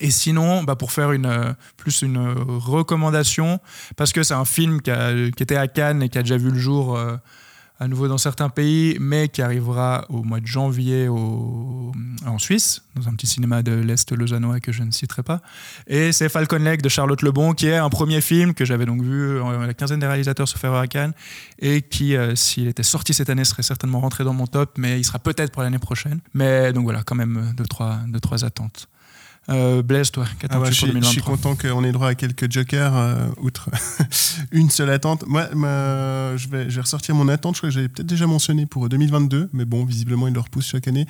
Et sinon, bah, pour faire une, euh, plus une euh, recommandation, parce que c'est un film qui, a- qui était à Cannes et qui a déjà vu le jour à nouveau dans certains pays, mais qui arrivera au mois de janvier en Suisse, dans un petit cinéma de l'Est lausannois que je ne citerai pas. Et c'est Falcon Lake de Charlotte Lebon, qui est un premier film que j'avais donc vu en la quinzaine des réalisateurs sauf erreur à Cannes, et qui, euh, s'il était sorti cette année, serait certainement rentré dans mon top, mais il sera peut-être pour l'année prochaine. Mais donc voilà, quand même euh, deux, trois, deux, trois attentes. Euh, Blaise, toi, Ah qu'attends-tu bah, je, pour suis, je suis 2023 content qu'on ait droit à quelques jokers, euh, outre une seule attente. Moi, ma- je, vais, je vais ressortir mon attente, je crois que j'avais peut-être déjà mentionné pour 2022, mais bon, visiblement, il le repousse chaque année.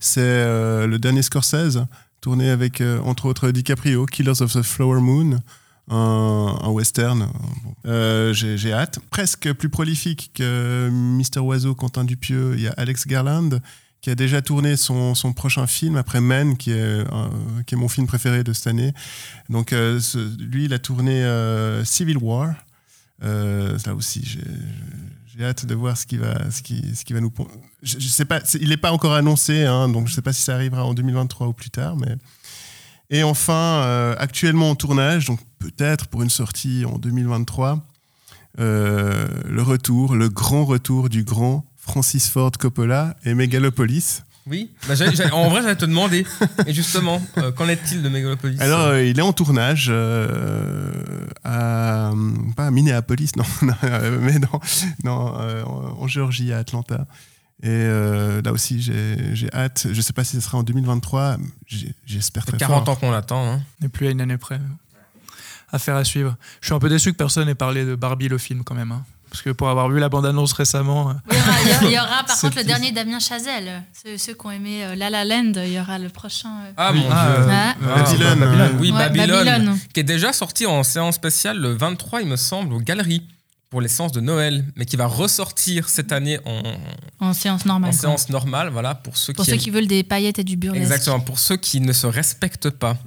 C'est euh, le dernier Scorsese, tourné avec, euh, entre autres, DiCaprio, Killers of the Flower Moon, un, un western. Euh, j'ai hâte. Presque plus prolifique que Mister Oiseau, Quentin Dupieux, il y a Alex Garland, qui a déjà tourné son, son prochain film après Men, qui est, euh, qui est mon film préféré de cette année. Donc, euh, lui, il a tourné euh, Civil War. Là aussi, j'ai hâte de voir ce qui va, ce qui, ce qui va nous. il n'est pas encore annoncé, hein, donc je ne sais pas si ça arrivera en 2023 ou plus tard. Mais... Et enfin, actuellement en tournage, donc peut-être pour une sortie en 2023, euh, le retour, le grand retour du grand Francis Ford Coppola et Megalopolis. Oui, Bah, en vrai, j'allais te demander. Et justement, euh, qu'en est-il de Megalopolis? Alors, euh, il est en tournage euh, à. Pas à Minneapolis, non, non, euh, mais non, non euh, en Géorgie, à Atlanta. Et euh, là aussi, j'ai j'ai hâte. Je ne sais pas si ce sera en 2023. j'ai- J'espère très 40 fort. ans qu'on l'attend. Hein. On n'est plus à une année près. Affaire à suivre. Je suis un peu déçu que personne n'ait parlé de Barbie le film quand même. hein. Parce que pour avoir vu la bande-annonce récemment, euh, Il y aura, il y par contre le dernier Damien Chazelle. Ceux, ceux qui ont aimé euh, La La Land, il y aura le prochain. euh. Ah mon Ah, dieu. euh, Ah. Ah, Babylone, Babylone. Oui, Ouais, Babylone, Babylone. Qui est déjà sorti en séance spéciale le 23, il me semble, aux galeries. Pour les séances de Noël, mais qui va ressortir cette année en, En séance normale. en séance normale, voilà, pour ceux Pour qui ceux aiment- qui veulent des paillettes et du burlesque. Exactement, pour ceux qui ne se respectent pas.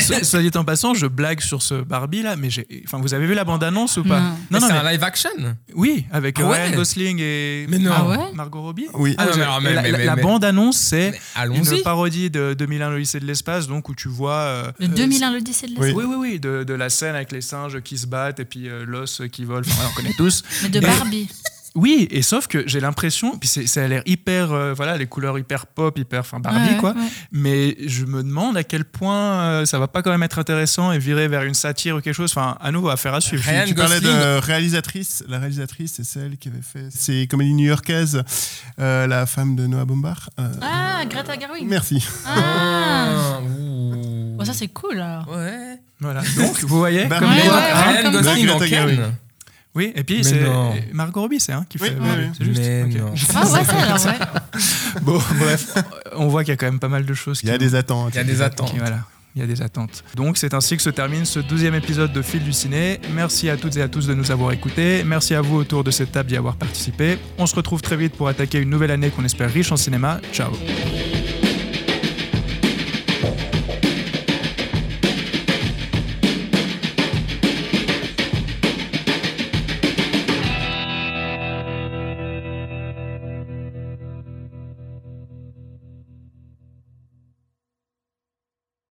So- Soit dit en passant, je blague sur ce Barbie là, mais j'ai. Enfin, vous avez vu la bande-annonce ou pas? Non. Mais c'est mais- un live action Oui, avec Ah Ryan Gosling et Mais non. Ah ouais? Margot Robbie? Oui. Ah non, mais mais- la, mais- bande-annonce, c'est une parodie de 2001 l'Odyssée de l'espace, donc où tu vois. euh, Le euh, 2001, l'Odyssée de Oui. l'espace? Oui, oui, oui, de, de la scène avec les singes qui se battent et puis euh, l'os qui vole. Enfin, voilà, on connaît tous. Mais de Et- Barbie. Oui, et sauf que j'ai l'impression, puis c'est, ça a l'air hyper, euh, voilà, les couleurs hyper pop, hyper, enfin Barbie Ouais, quoi. ouais. Mais je me demande à quel point euh, ça va pas quand même être intéressant et virer vers une satire ou quelque chose. Enfin, à nouveau, affaire à suivre. Ryan tu parlais de réalisatrice. La réalisatrice, c'est celle qui avait fait ces comédies new-yorkaises, euh, la femme de Noah Bombard. Euh, Ah, Greta Gerwig. Merci. Ah. Ah. Bon, ça, c'est cool alors. Ouais. Voilà. Donc, vous voyez, Bah, comme ouais, Ryan comme Gosling en Ken. Oui, et puis c'est. Margot Robbie, c'est hein, qui Oui, fait. oui, oui. C'est juste. Mais Ok. non. Ah ouais, ça alors, ouais. Bon, bref, on voit qu'il y a quand même pas mal de choses. Il y a qui- des attentes. Il y a des attentes. qui- voilà. Il y a des attentes. Donc c'est ainsi que se termine ce douzième épisode de Fil du Ciné. Merci à toutes et à tous de nous avoir écoutés. Merci à vous autour de cette table d'y avoir participé. On se retrouve très vite pour attaquer une nouvelle année qu'on espère riche en cinéma. Ciao